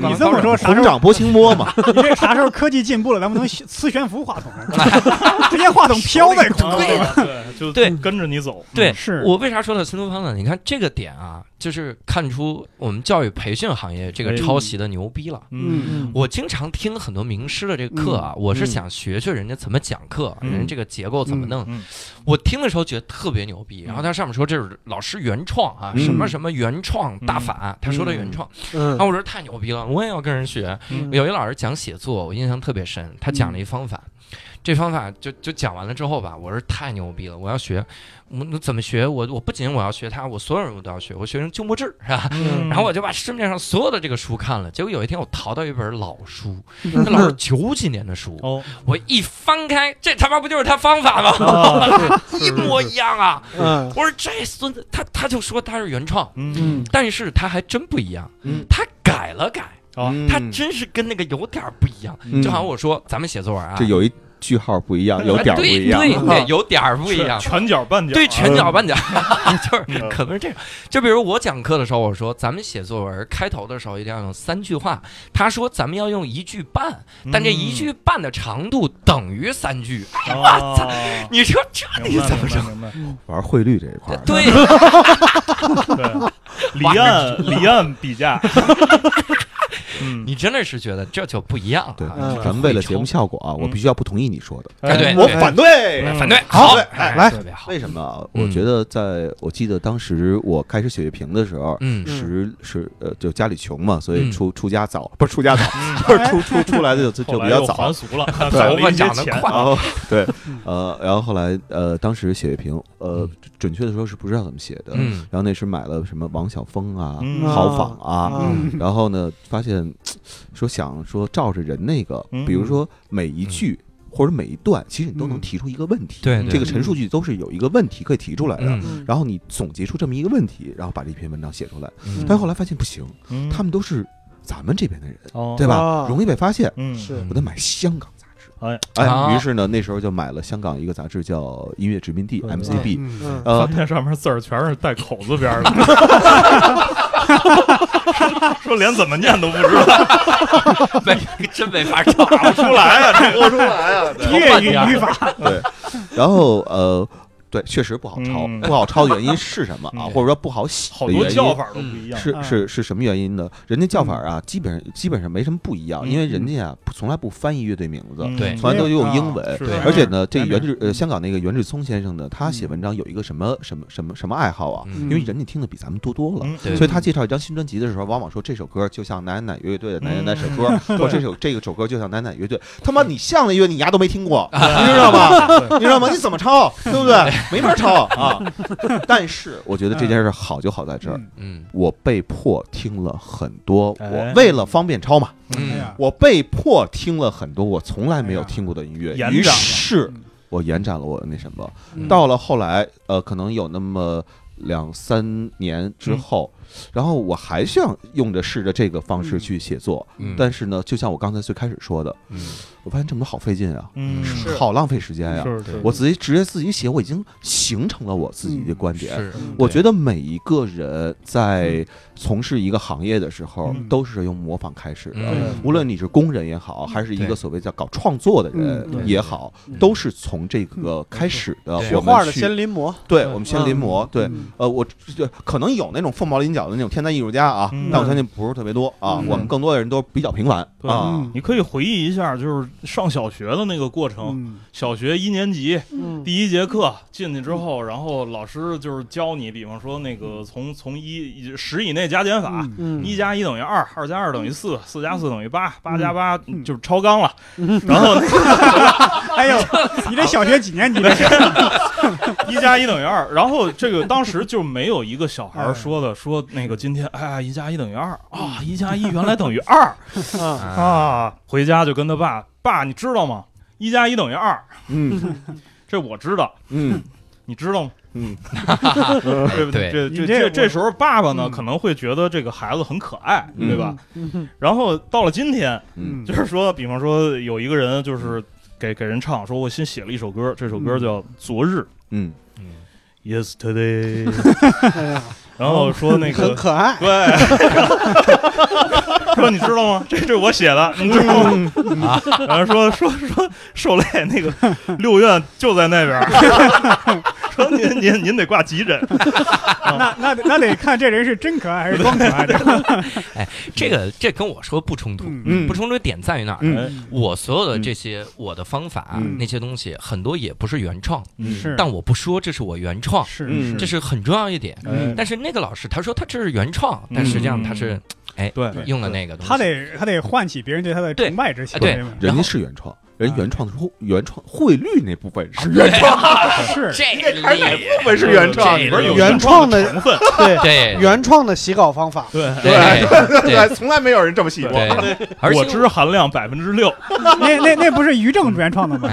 你这么说啥时候？红掌拨清摸嘛，你这啥时时候科技进步了，咱们能磁悬浮话筒了，直接话筒飘在空中。对对，就对跟着你走。对是我为啥说到新东方呢？你看这个点啊，就是看出我们教育培训行业这个哎抄袭的牛逼了。嗯，嗯我经常听很多名师的这个课啊，我是想学学人家怎么讲课，嗯人家这个结构怎么弄。嗯。我听的时候觉得特别牛逼，然后他上面说这是老师原创啊，嗯。什么什么原创大法，他说的原创，嗯。然后我说太牛逼了，我也要跟人学。嗯。有一老师讲写作，我印象特别深，他讲了一方法。这方法就就讲完了之后吧，我说太牛逼了，我要学，我我怎么学？我我不仅我要学他，我所有人我都要学，我学成鸠摩智是吧？嗯。然后我就把市面上所有的这个书看了，结果有一天我淘到一本老书，那老是九几年的书，哦，我一翻开，这他妈不就是他方法吗？啊一模一样啊！嗯。我说这孙子，他他就说他是原创，嗯。嗯但是他还真不一样，嗯。他改了改，啊他真是跟那个有点不一样。嗯。就好像我说咱们写作文啊，这有一句号不一样，有点儿不一样。对对，有点儿不一样。全角半角，对，全角半角，就是嗯可能是这样。就比如我讲课的时候，我说咱们写作文开头的时候一定要用三句话，他说咱们要用一句半，但这一句半的长度等于三句。我操，你说这你怎么整？玩汇率这一块儿，对，白对，离岸离岸比价，嗯，你真的是觉得这就不一样了。对咱们为了节目效果啊，我嗯必须要不同意你说的，哎对我反对。嗯反对，好。来。特别好。为什么啊？嗯。我觉得在我记得当时我开始写乐评的时候，嗯。是是呃，就家里穷嘛，所以嗯。出出家早，不是出家早，嗯不是出出出来的就就就比较早。还。俗了，头攒了发一些钱。长得快。然后对，呃，然后后来呃，当时写乐评，呃嗯，准确的说是不知道怎么写的。嗯。然后那时买了什么王晓峰啊、嗯。豪仿啊，嗯。然后呢，发现 说想说照着人那个，嗯比如说每一句或者每一段，其实你都能嗯提出一个问题。对对这个陈述句都是有一个问题可以提出来的。然后你总结出这么一个问题，然后把这篇文章写出来。嗯但是后来发现不行，嗯他们都是咱们这边的人，哦对吧啊？容易被发现。嗯是我得买香港。哎。哎，啊。于是呢，那时候就买了香港一个杂志叫《音乐殖民地》嗯 MCB。嗯。嗯。呃发，现上面字儿全是带口字边儿的，说连怎么念都不知道，没真没法找。打 不出来啊，这个。出来啊！粤语语法，对，然后呃，对，确实不好抄，嗯。不好抄的原因是什么啊？嗯。或者说不好写好的原因多叫法都不一样，是嗯。是是什么原因呢？人家叫法啊，基本上基本上没什么不一样，嗯因为人家啊从来不翻译乐队名字，嗯。对。从来都用英文。是对而且呢，这袁志呃，香港那个袁志聪先生呢，他写文章有一个什么什么什么什么爱好啊？嗯。因为人家听的比咱们多多了，所以他介绍一张新专辑的时候，往往说这首歌就像哪哪哪乐队的哪哪哪首歌，或者这首这个首歌就像哪哪乐队。他妈，你像的乐队你牙都没听过，你知道吗？你知道吗？你怎么抄，对不对？没法抄啊！但是我觉得这件事好就好在这儿，嗯。嗯。我被迫听了很多，哎。我为了方便抄嘛，嗯。我被迫听了很多我从来没有听过的音乐，于延展了。是嗯。我延展了我的那什么。嗯。到了后来，呃，可能有那么两三年之后，然后我还想用着试着这个方式去写作，嗯。但是呢，就像我刚才最开始说的，嗯我发现这么多好费劲啊，嗯好浪费时间呀。我自己直接自己写，我已经形成了我自己的观点。是，我觉得每一个人在从事一个行业的时候，嗯都是用模仿开始的。嗯无论你是工人也好，还是一个所谓叫搞创作的人嗯也好，嗯都是从这个开始的。对学画的我们去先临摹，对，我们先临摹。对，嗯呃，我这可能有那种凤毛麟角的那种天才艺术家啊，嗯但我相信不是特别多啊。嗯我们更多的人都比较平凡啊。嗯你可以回忆一下，就是上小学的那个过程。嗯。小学一年级嗯。第一节课进去之后，然后老师就是教你，比方说那个从从一十以内加减法，一加一等于二，二加二等于四，四加四等于八，八加八嗯就是超纲了。然后 哎呦，你这小学几年级的？一加一等于二，然后这个当时就没有一个小孩说的说那个今天哎呀一加一等于二啊，一加一原来等于二啊。啊，回家就跟他爸爸你知道吗？一加一等于二，嗯。这我知道，嗯。你知道吗？嗯，对不对？这这这这这时候爸爸呢嗯。可能会觉得这个孩子很可爱，嗯对吧？嗯。然后到了今天，嗯。就是说，比方说有一个人就是给给人唱，说我新写了一首歌，这首歌叫《昨日》嗯嗯。（Yesterday）。然后说那很个可爱。对，说你知道吗？这这是我写的，你知道吗？啊然后说说说受累那个六院就在那边，说您您您得挂急诊。那那那得看这人是真可爱还是装可爱的。这个这跟我说不冲突，嗯不冲突的点在于哪儿？嗯哎我所有的这些我的方法嗯那些东西很多也不是原创，嗯是但我不说这是我原创，是嗯这是很重要一点。哎但是那个老师他说他这是原创，但实际上他是哎对用了那个东西。他得他得唤起别人对他的崇拜之情。对吧人家是原创，人原创的时候，原创汇率那部分是原创，是。这还哪部分是原创？里边有原创的成分，对对。原创的洗稿方法，对，对。对对，从来没有人这么洗过。对，而且果汁含量百分之六。那那那不是于正原创的吗？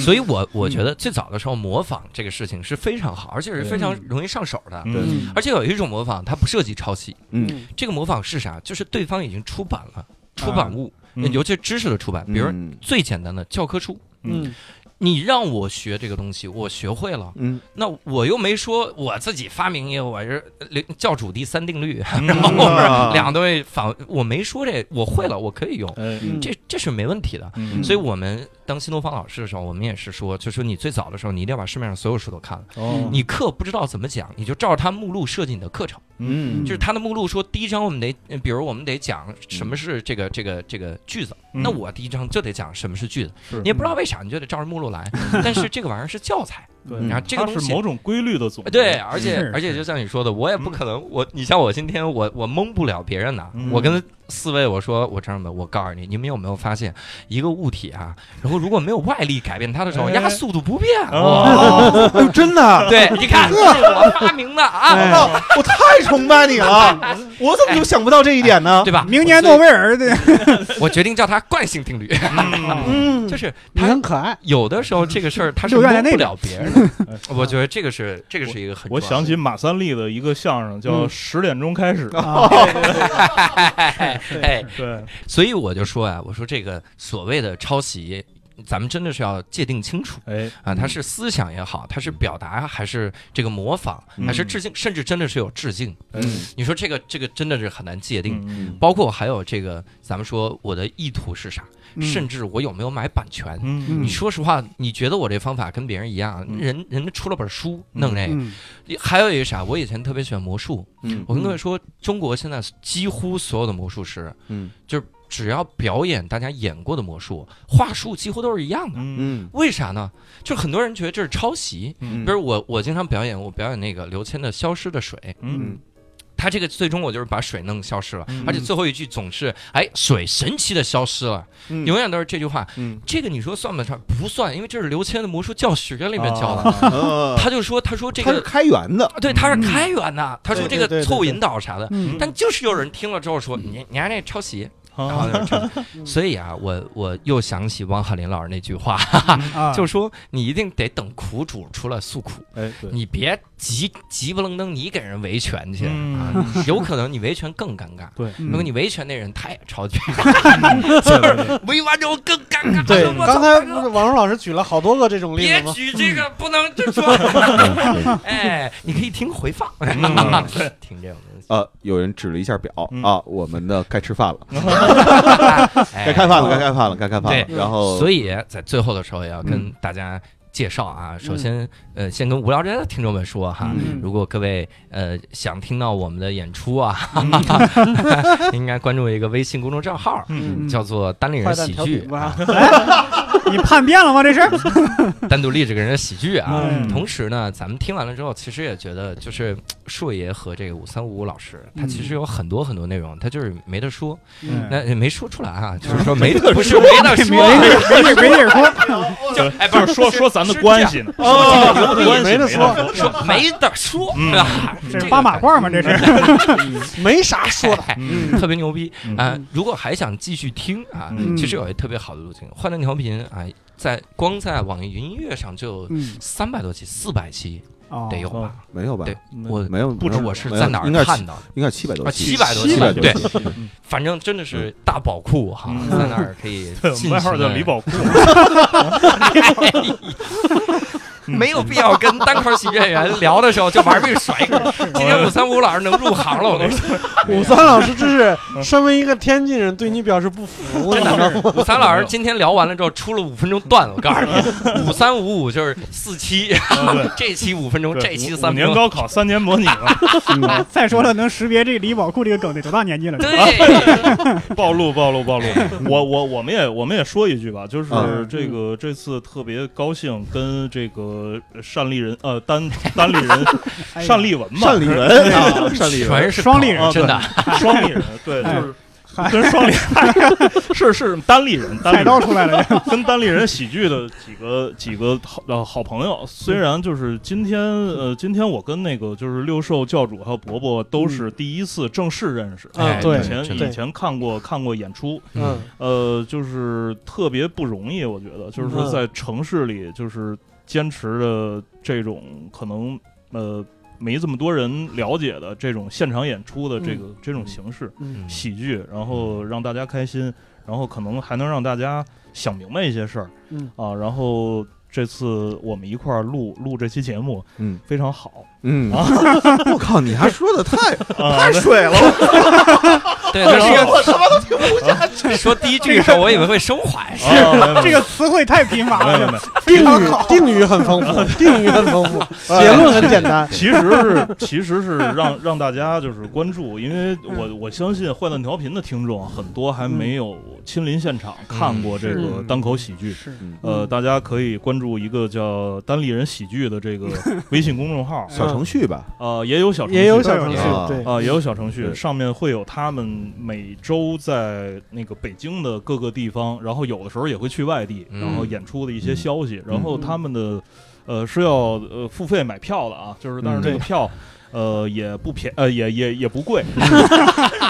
所以我我觉得最早的时候模仿这个事情是非常好，而且是非常容易上手的。对。而且有一种模仿，它不涉及抄袭。嗯。这个模仿是啥？就是对方已经出版了出版物，嗯尤其是知识的出版，比如嗯。最简单的教科书。嗯，你让我学这个东西，我学会了，嗯。那我又没说我自己发明一个，我是呃教主第三定律，嗯。然后两个东西反，我没说这，我会了，我可以用，哎。嗯这这是没问题的。嗯。所以我们当新东方老师的时候，我们也是说，就说你最早的时候，你一定要把市面上所有书都看了。哦你课不知道怎么讲，你就照着他目录设计你的课程。嗯就是他的目录说，第一章我们得，呃比如我们得讲什么是这个这个这个句子，嗯那我第一章就得讲什么是句子。你也不知道为啥，你就得照着目录来。但是这个玩意儿是教材，对，嗯然后这个东西是某种规律的总结。对，而且而且就像你说的，我也不可能，我你像我今天我我蒙不了别人呐。嗯我跟四位我说，我这样的，我告诉你，你们有没有发现，一个物体啊，然后如果没有外力改变它的时候，哎压速度不变。哦哦，真的，对，你看，这是我发明的啊，哦 我太崇拜你了，我怎么就想不到这一点呢？对吧？明年诺贝尔的 我决定叫它惯性定律，嗯就是你它很可爱。有的时候这个事儿它是蒙不了别人 我觉得这个是这个是一个很我想起马三立的一个相声，叫《嗯十点钟开始》。啊，哎，对，所以我就说啊，我说这个所谓的抄袭，咱们真的是要界定清楚哎，啊，它是思想也好，它是表达还是这个模仿，嗯还是致敬，甚至真的是有致敬。嗯你说这个这个真的是很难界定。嗯包括还有这个，咱们说我的意图是啥，嗯甚至我有没有买版权。嗯你说实话，你觉得我这方法跟别人一样？嗯人人家出了本书弄这个，嗯还有一个啥？我以前特别喜欢魔术，嗯我跟各位说，中国现在几乎所有的魔术师，嗯就是只要表演大家演过的魔术，话术几乎都是一样的。为啥呢？就很多人觉得这是抄袭。嗯比如我，我经常表演，我表演那个刘谦的《消失的水》，嗯他这个最终我就是把水弄消失了，嗯。而且最后一句总是哎，水神奇的消失了，嗯。永远都是这句话。嗯。这个你说算不算？不算，因为这是刘谦的魔术教学里面教的。他就说，他说这他是个开源的，对，他是开源的，他说这个错误引导啥的。嗯。但就是有人听了之后说你你还那抄袭，然后 所以啊，我我又想起汪海林老师那句话，啊，就说你一定得等苦主出来诉苦，你别急急不愣登你给人维权去 有可能你维权更尴尬。对，嗯如果你维权那人他也抄袭，就是维完之后更尴尬。对，刚才王蓉老师举了好多个这种例子吗？举这个，不能就说。哎，你可以听回放，听这种东西。呃，有人指了一下表嗯。啊，我们的该吃饭了，哎该开饭了，该开饭了，该开饭了。对然后，所以在最后的时候也要跟嗯。大家介绍啊。首先，呃，先跟无聊斋的听众们说哈，嗯。如果各位呃想听到我们的演出啊，应该关注一个微信公众账号，嗯。叫做“单立人喜剧。调 频”吧啊，你叛变了吗？这是 单独立这个人的喜剧啊。嗯。同时呢，咱们听完了之后，其实也觉得就是硕爷和这个五三五五老师，他其实有很多很多内容，他就是没得说，嗯。那也没说出来啊，就是说没得 不是没得说，没没没没地儿说，就哎不是说说咱的关系呢，哦说这个关系没得说。说，没得说？这是八马褂吗？这是。没啥说的。嗯。特别牛逼。嗯。啊！如果还想继续听啊，嗯。其实有一特别好的路径，幻灯调频啊，在光在网易云音乐上就有嗯。三百多期、四百期哦。得有吧？没有吧？对我没有，不知我是在哪看到的，应该七百多啊，七百多期，700多对，反正真的是大宝库哈，嗯。在那儿可以 外号叫李宝库，没有必要跟单口喜剧演员聊的时候就玩命甩梗。今天五三五老师能入行了，我跟你说，武 三老师，这是身为一个天津人对你表示不服。五三老师今天聊完了之后出了五分钟段子，我告诉你，五三五五就是四期，这期五分钟，这期五五年三分钟。高考三年模拟了，嗯再说了，能识别这个李宝库这个梗得多大年纪了？对，暴露暴露暴露！我我我们也我们也说一句吧，就是嗯这个这次特别高兴跟这个 单立人呃单单立人单立文嘛，单立文啊，单立文，是双立人啊真的。双立人，对，哎就是跟双立 是是单立人，单立菜人刀出来了，跟单立人喜剧的几个几个好呃好朋友，虽然就是今天呃今天我跟那个就是六兽教主还有伯伯都是第一次正式认识，嗯。哎对以前以前看过看过演出，嗯。呃，就是特别不容易，我觉得，就是说嗯。在城市里，就是坚持的这种可能呃没这么多人了解的这种现场演出的这个、这种形式，嗯。喜剧，然后让大家开心，然后可能还能让大家想明白一些事儿。嗯。啊，然后。这次我们一块儿录录这期节目，嗯。非常好。嗯，啊。我靠，你还说的太 啊！太水了，对，我他妈都听不下去。说第一句的时候，我以为会升华。这个词汇太贫乏了没有没有。定语定语很丰富，定语很丰富，结论很简单。其实是其实是让让大家就是关注，因为我我相信坏蛋调频的听众很多还没有亲临现场看过这个嗯单口喜剧。是。呃，大家可以关注一个叫“单立人喜剧”的这个微信公众号，小程序吧，呃，也有小程序，也有小程序啊、也有小程序，上面会有他们每周在那个北京的各个地方，然后有的时候也会去外地，嗯然后演出的一些消息，然后嗯他们的呃是要呃付费买票的啊，就是但是嗯这个票。呃，也不便，呃，也也也不贵，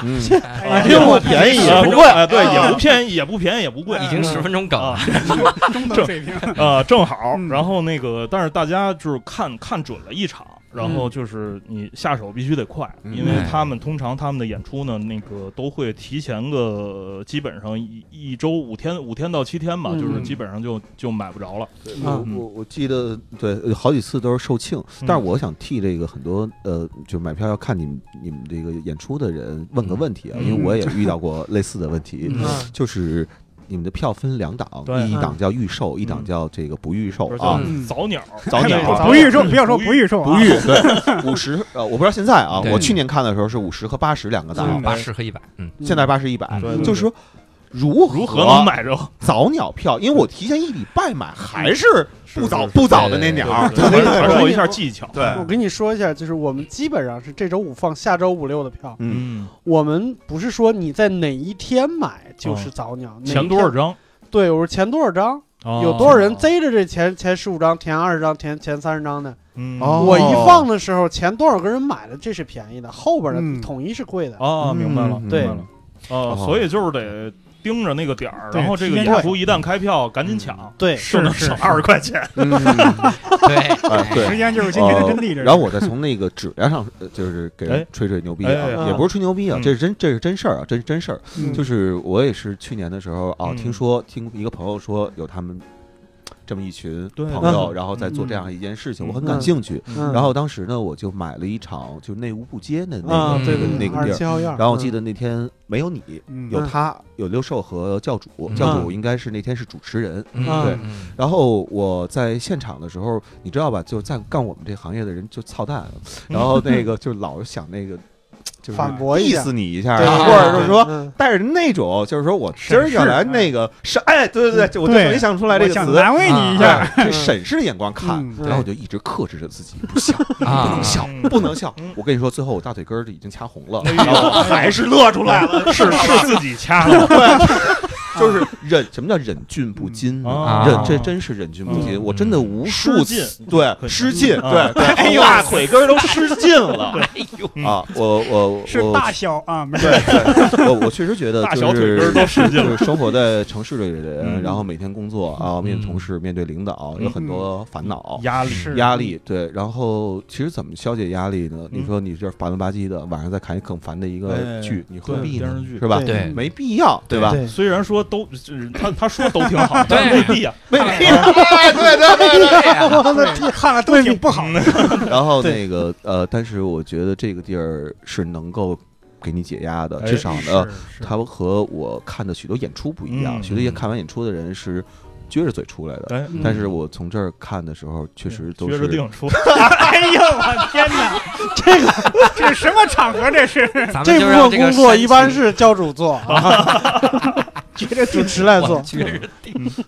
嗯，哎呀又不便宜呃也不贵，哎对，啊也不便宜，也不便宜，也不贵，已经十分钟梗啊了，中等水平。啊，正好。嗯然后那个，但是大家就是看看准了一场，然后就是你下手必须得快，嗯因为哎他们通常他们的演出呢，那个都会提前个基本上一一周五天五天到七天吧，嗯就是基本上就就买不着了。我嗯。我我记得对呃好几次都是售罄，但是我想替这个很多呃，就买票要看你们你们这个演出的人问个问题啊，嗯。因为我也遇到过类似的问题，嗯。就是你们的票分两档，对。一档叫预售，一档叫这个不预售啊，嗯早鸟，早鸟 不预售，不要说不预售啊，不预对。五十呃，我不知道现在啊，我去年看的时候是五十和八十两个档嗯，八十和一百，嗯，现在八十一百，就是说如如何能买着？早鸟票？因为我提前一礼拜买，还是不早不早的那鸟儿，对对对对还是有一下技巧。对我跟你说一下，就是我们基本上是这周五放，下周五六的票。嗯，嗯，我们不是说你在哪一天买就是早鸟，前多少？张？对，我说前多少张，哦有多少人贼着这前前十五张、前二十张、前前三十张的。嗯哦我一放的时候，前多少个人买了，这是便宜的，后边嗯的统一是贵的。哦，明白了，嗯对明白了。哦，哦所以就是得盯着那个点儿，然后这个演出一旦开票，赶紧抢，对，就能省二十块钱。嗯 对，时间就是金钱的真谛。然后我再从那个质量上，呃就是给吹吹牛逼哎啊，哎。也不是吹牛逼啊，嗯。这是真，这是真事儿啊，这是真事儿。嗯。就是我也是去年的时候啊，嗯。听说听一个朋友说有他们这么一群朋友，嗯。然后在做这样一件事情，嗯。我很感兴趣。嗯。然后当时呢，我就买了一场就内务部街的那啊，个那个地儿。然后我记得那天没有你，嗯有他，有六兽和教主，嗯。教主应该是那天是主持人。嗯。对。嗯。然后我在现场的时候，你知道吧？就在干我们这行业的人就操蛋，然后那个就老想那个，就是反驳一下。diss 你一下，对或者是说嗯。带着那种，就是说我今儿要来那个是，哎，对对对，我就对。没想出来这个词，想难为你一下。审视眼光看，嗯然后我就一直克制着自己 不笑，不啊能笑，嗯。不能笑。嗯。我跟你说，最后我大腿根儿已经掐红了，还是乐出来了，是是自己掐的，就是忍，什么叫忍俊不禁？啊。忍，这真是忍俊不禁。嗯。我真的无数次对失禁，啊。对对，哎呦。大腿根儿都失禁了。哎呦，嗯啊！我我我是大小啊，没对对，我我确实觉得大就小腿根儿是都使劲了就是生活在城市里的人，嗯然后每天工作啊，面对嗯同事、面对领导，有很多烦恼。压力压力对，然后其实怎么消解压力呢？你嗯说你这烦了吧唧的，晚上再看一更烦的一个哎剧，你何必呢电视剧？是吧？对没必要，对吧？虽然说说都他他说都挺好，对但未必啊。没哎对对对对。我的天，看了都挺不好。然后那个呃，但是我觉得这个地儿是能够给你解压的，哎至少呢，是是。它和我看的许多演出不一样。嗯许多演看完演出的人是撅着嘴出来的，哎，但是我从这儿看的时候，确实都是撅着腚出，哎呦我天哪，这个这是什么场合？这是。咱们这部工作一般是教主做，觉得主持来做我。撅着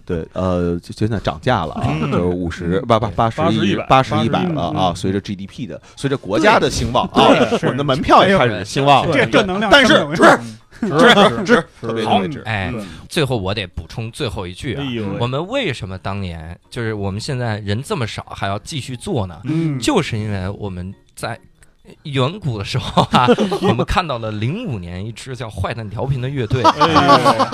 对，呃，就现在涨价了啊，嗯。就是五十八八八十一100八十一百了啊。嗯。随着 GDP 的，随着国家的兴旺啊，我们的门票也开始兴旺了。这正能量但是生有值是值特别值。哎，对最后我得补充最后一句啊我们为什么当年就是我们现在人这么少还要继续做呢？嗯，就是因为我们在远古的时候啊，我们看到了零五年一支叫坏蛋调频的乐队，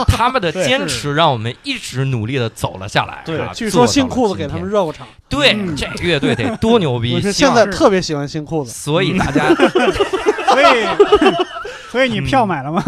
他们的坚持让我们一直努力的走了下来。对啊，据说新裤子给他们热过场。对嗯这乐队得多牛逼！现在特别喜欢新裤子。所以大家 所以所以你票买了吗？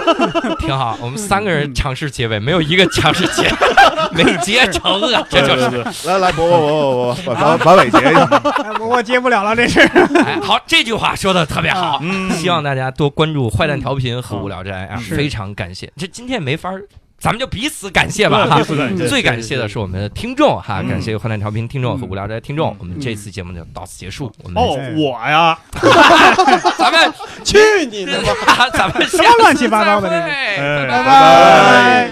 挺好，我们三个人尝试结尾，没有一个尝试结，没结成啊，这就是。来来，我我我我我，把把尾结一下。哎我我接不了了，这是。哎，好，这句话说的特别好，嗯，希望大家多关注坏蛋调频和无聊斋啊，非常感谢。这今天没法儿，咱们就彼此感谢吧哈。最感谢的是我们的听众哈，嗯。感谢河南调频听众和嗯。无聊斋听众嗯。我们这次节目就到此结束，我们哦，我呀，咱们 去你的吧！咱们什么乱七八糟的拜拜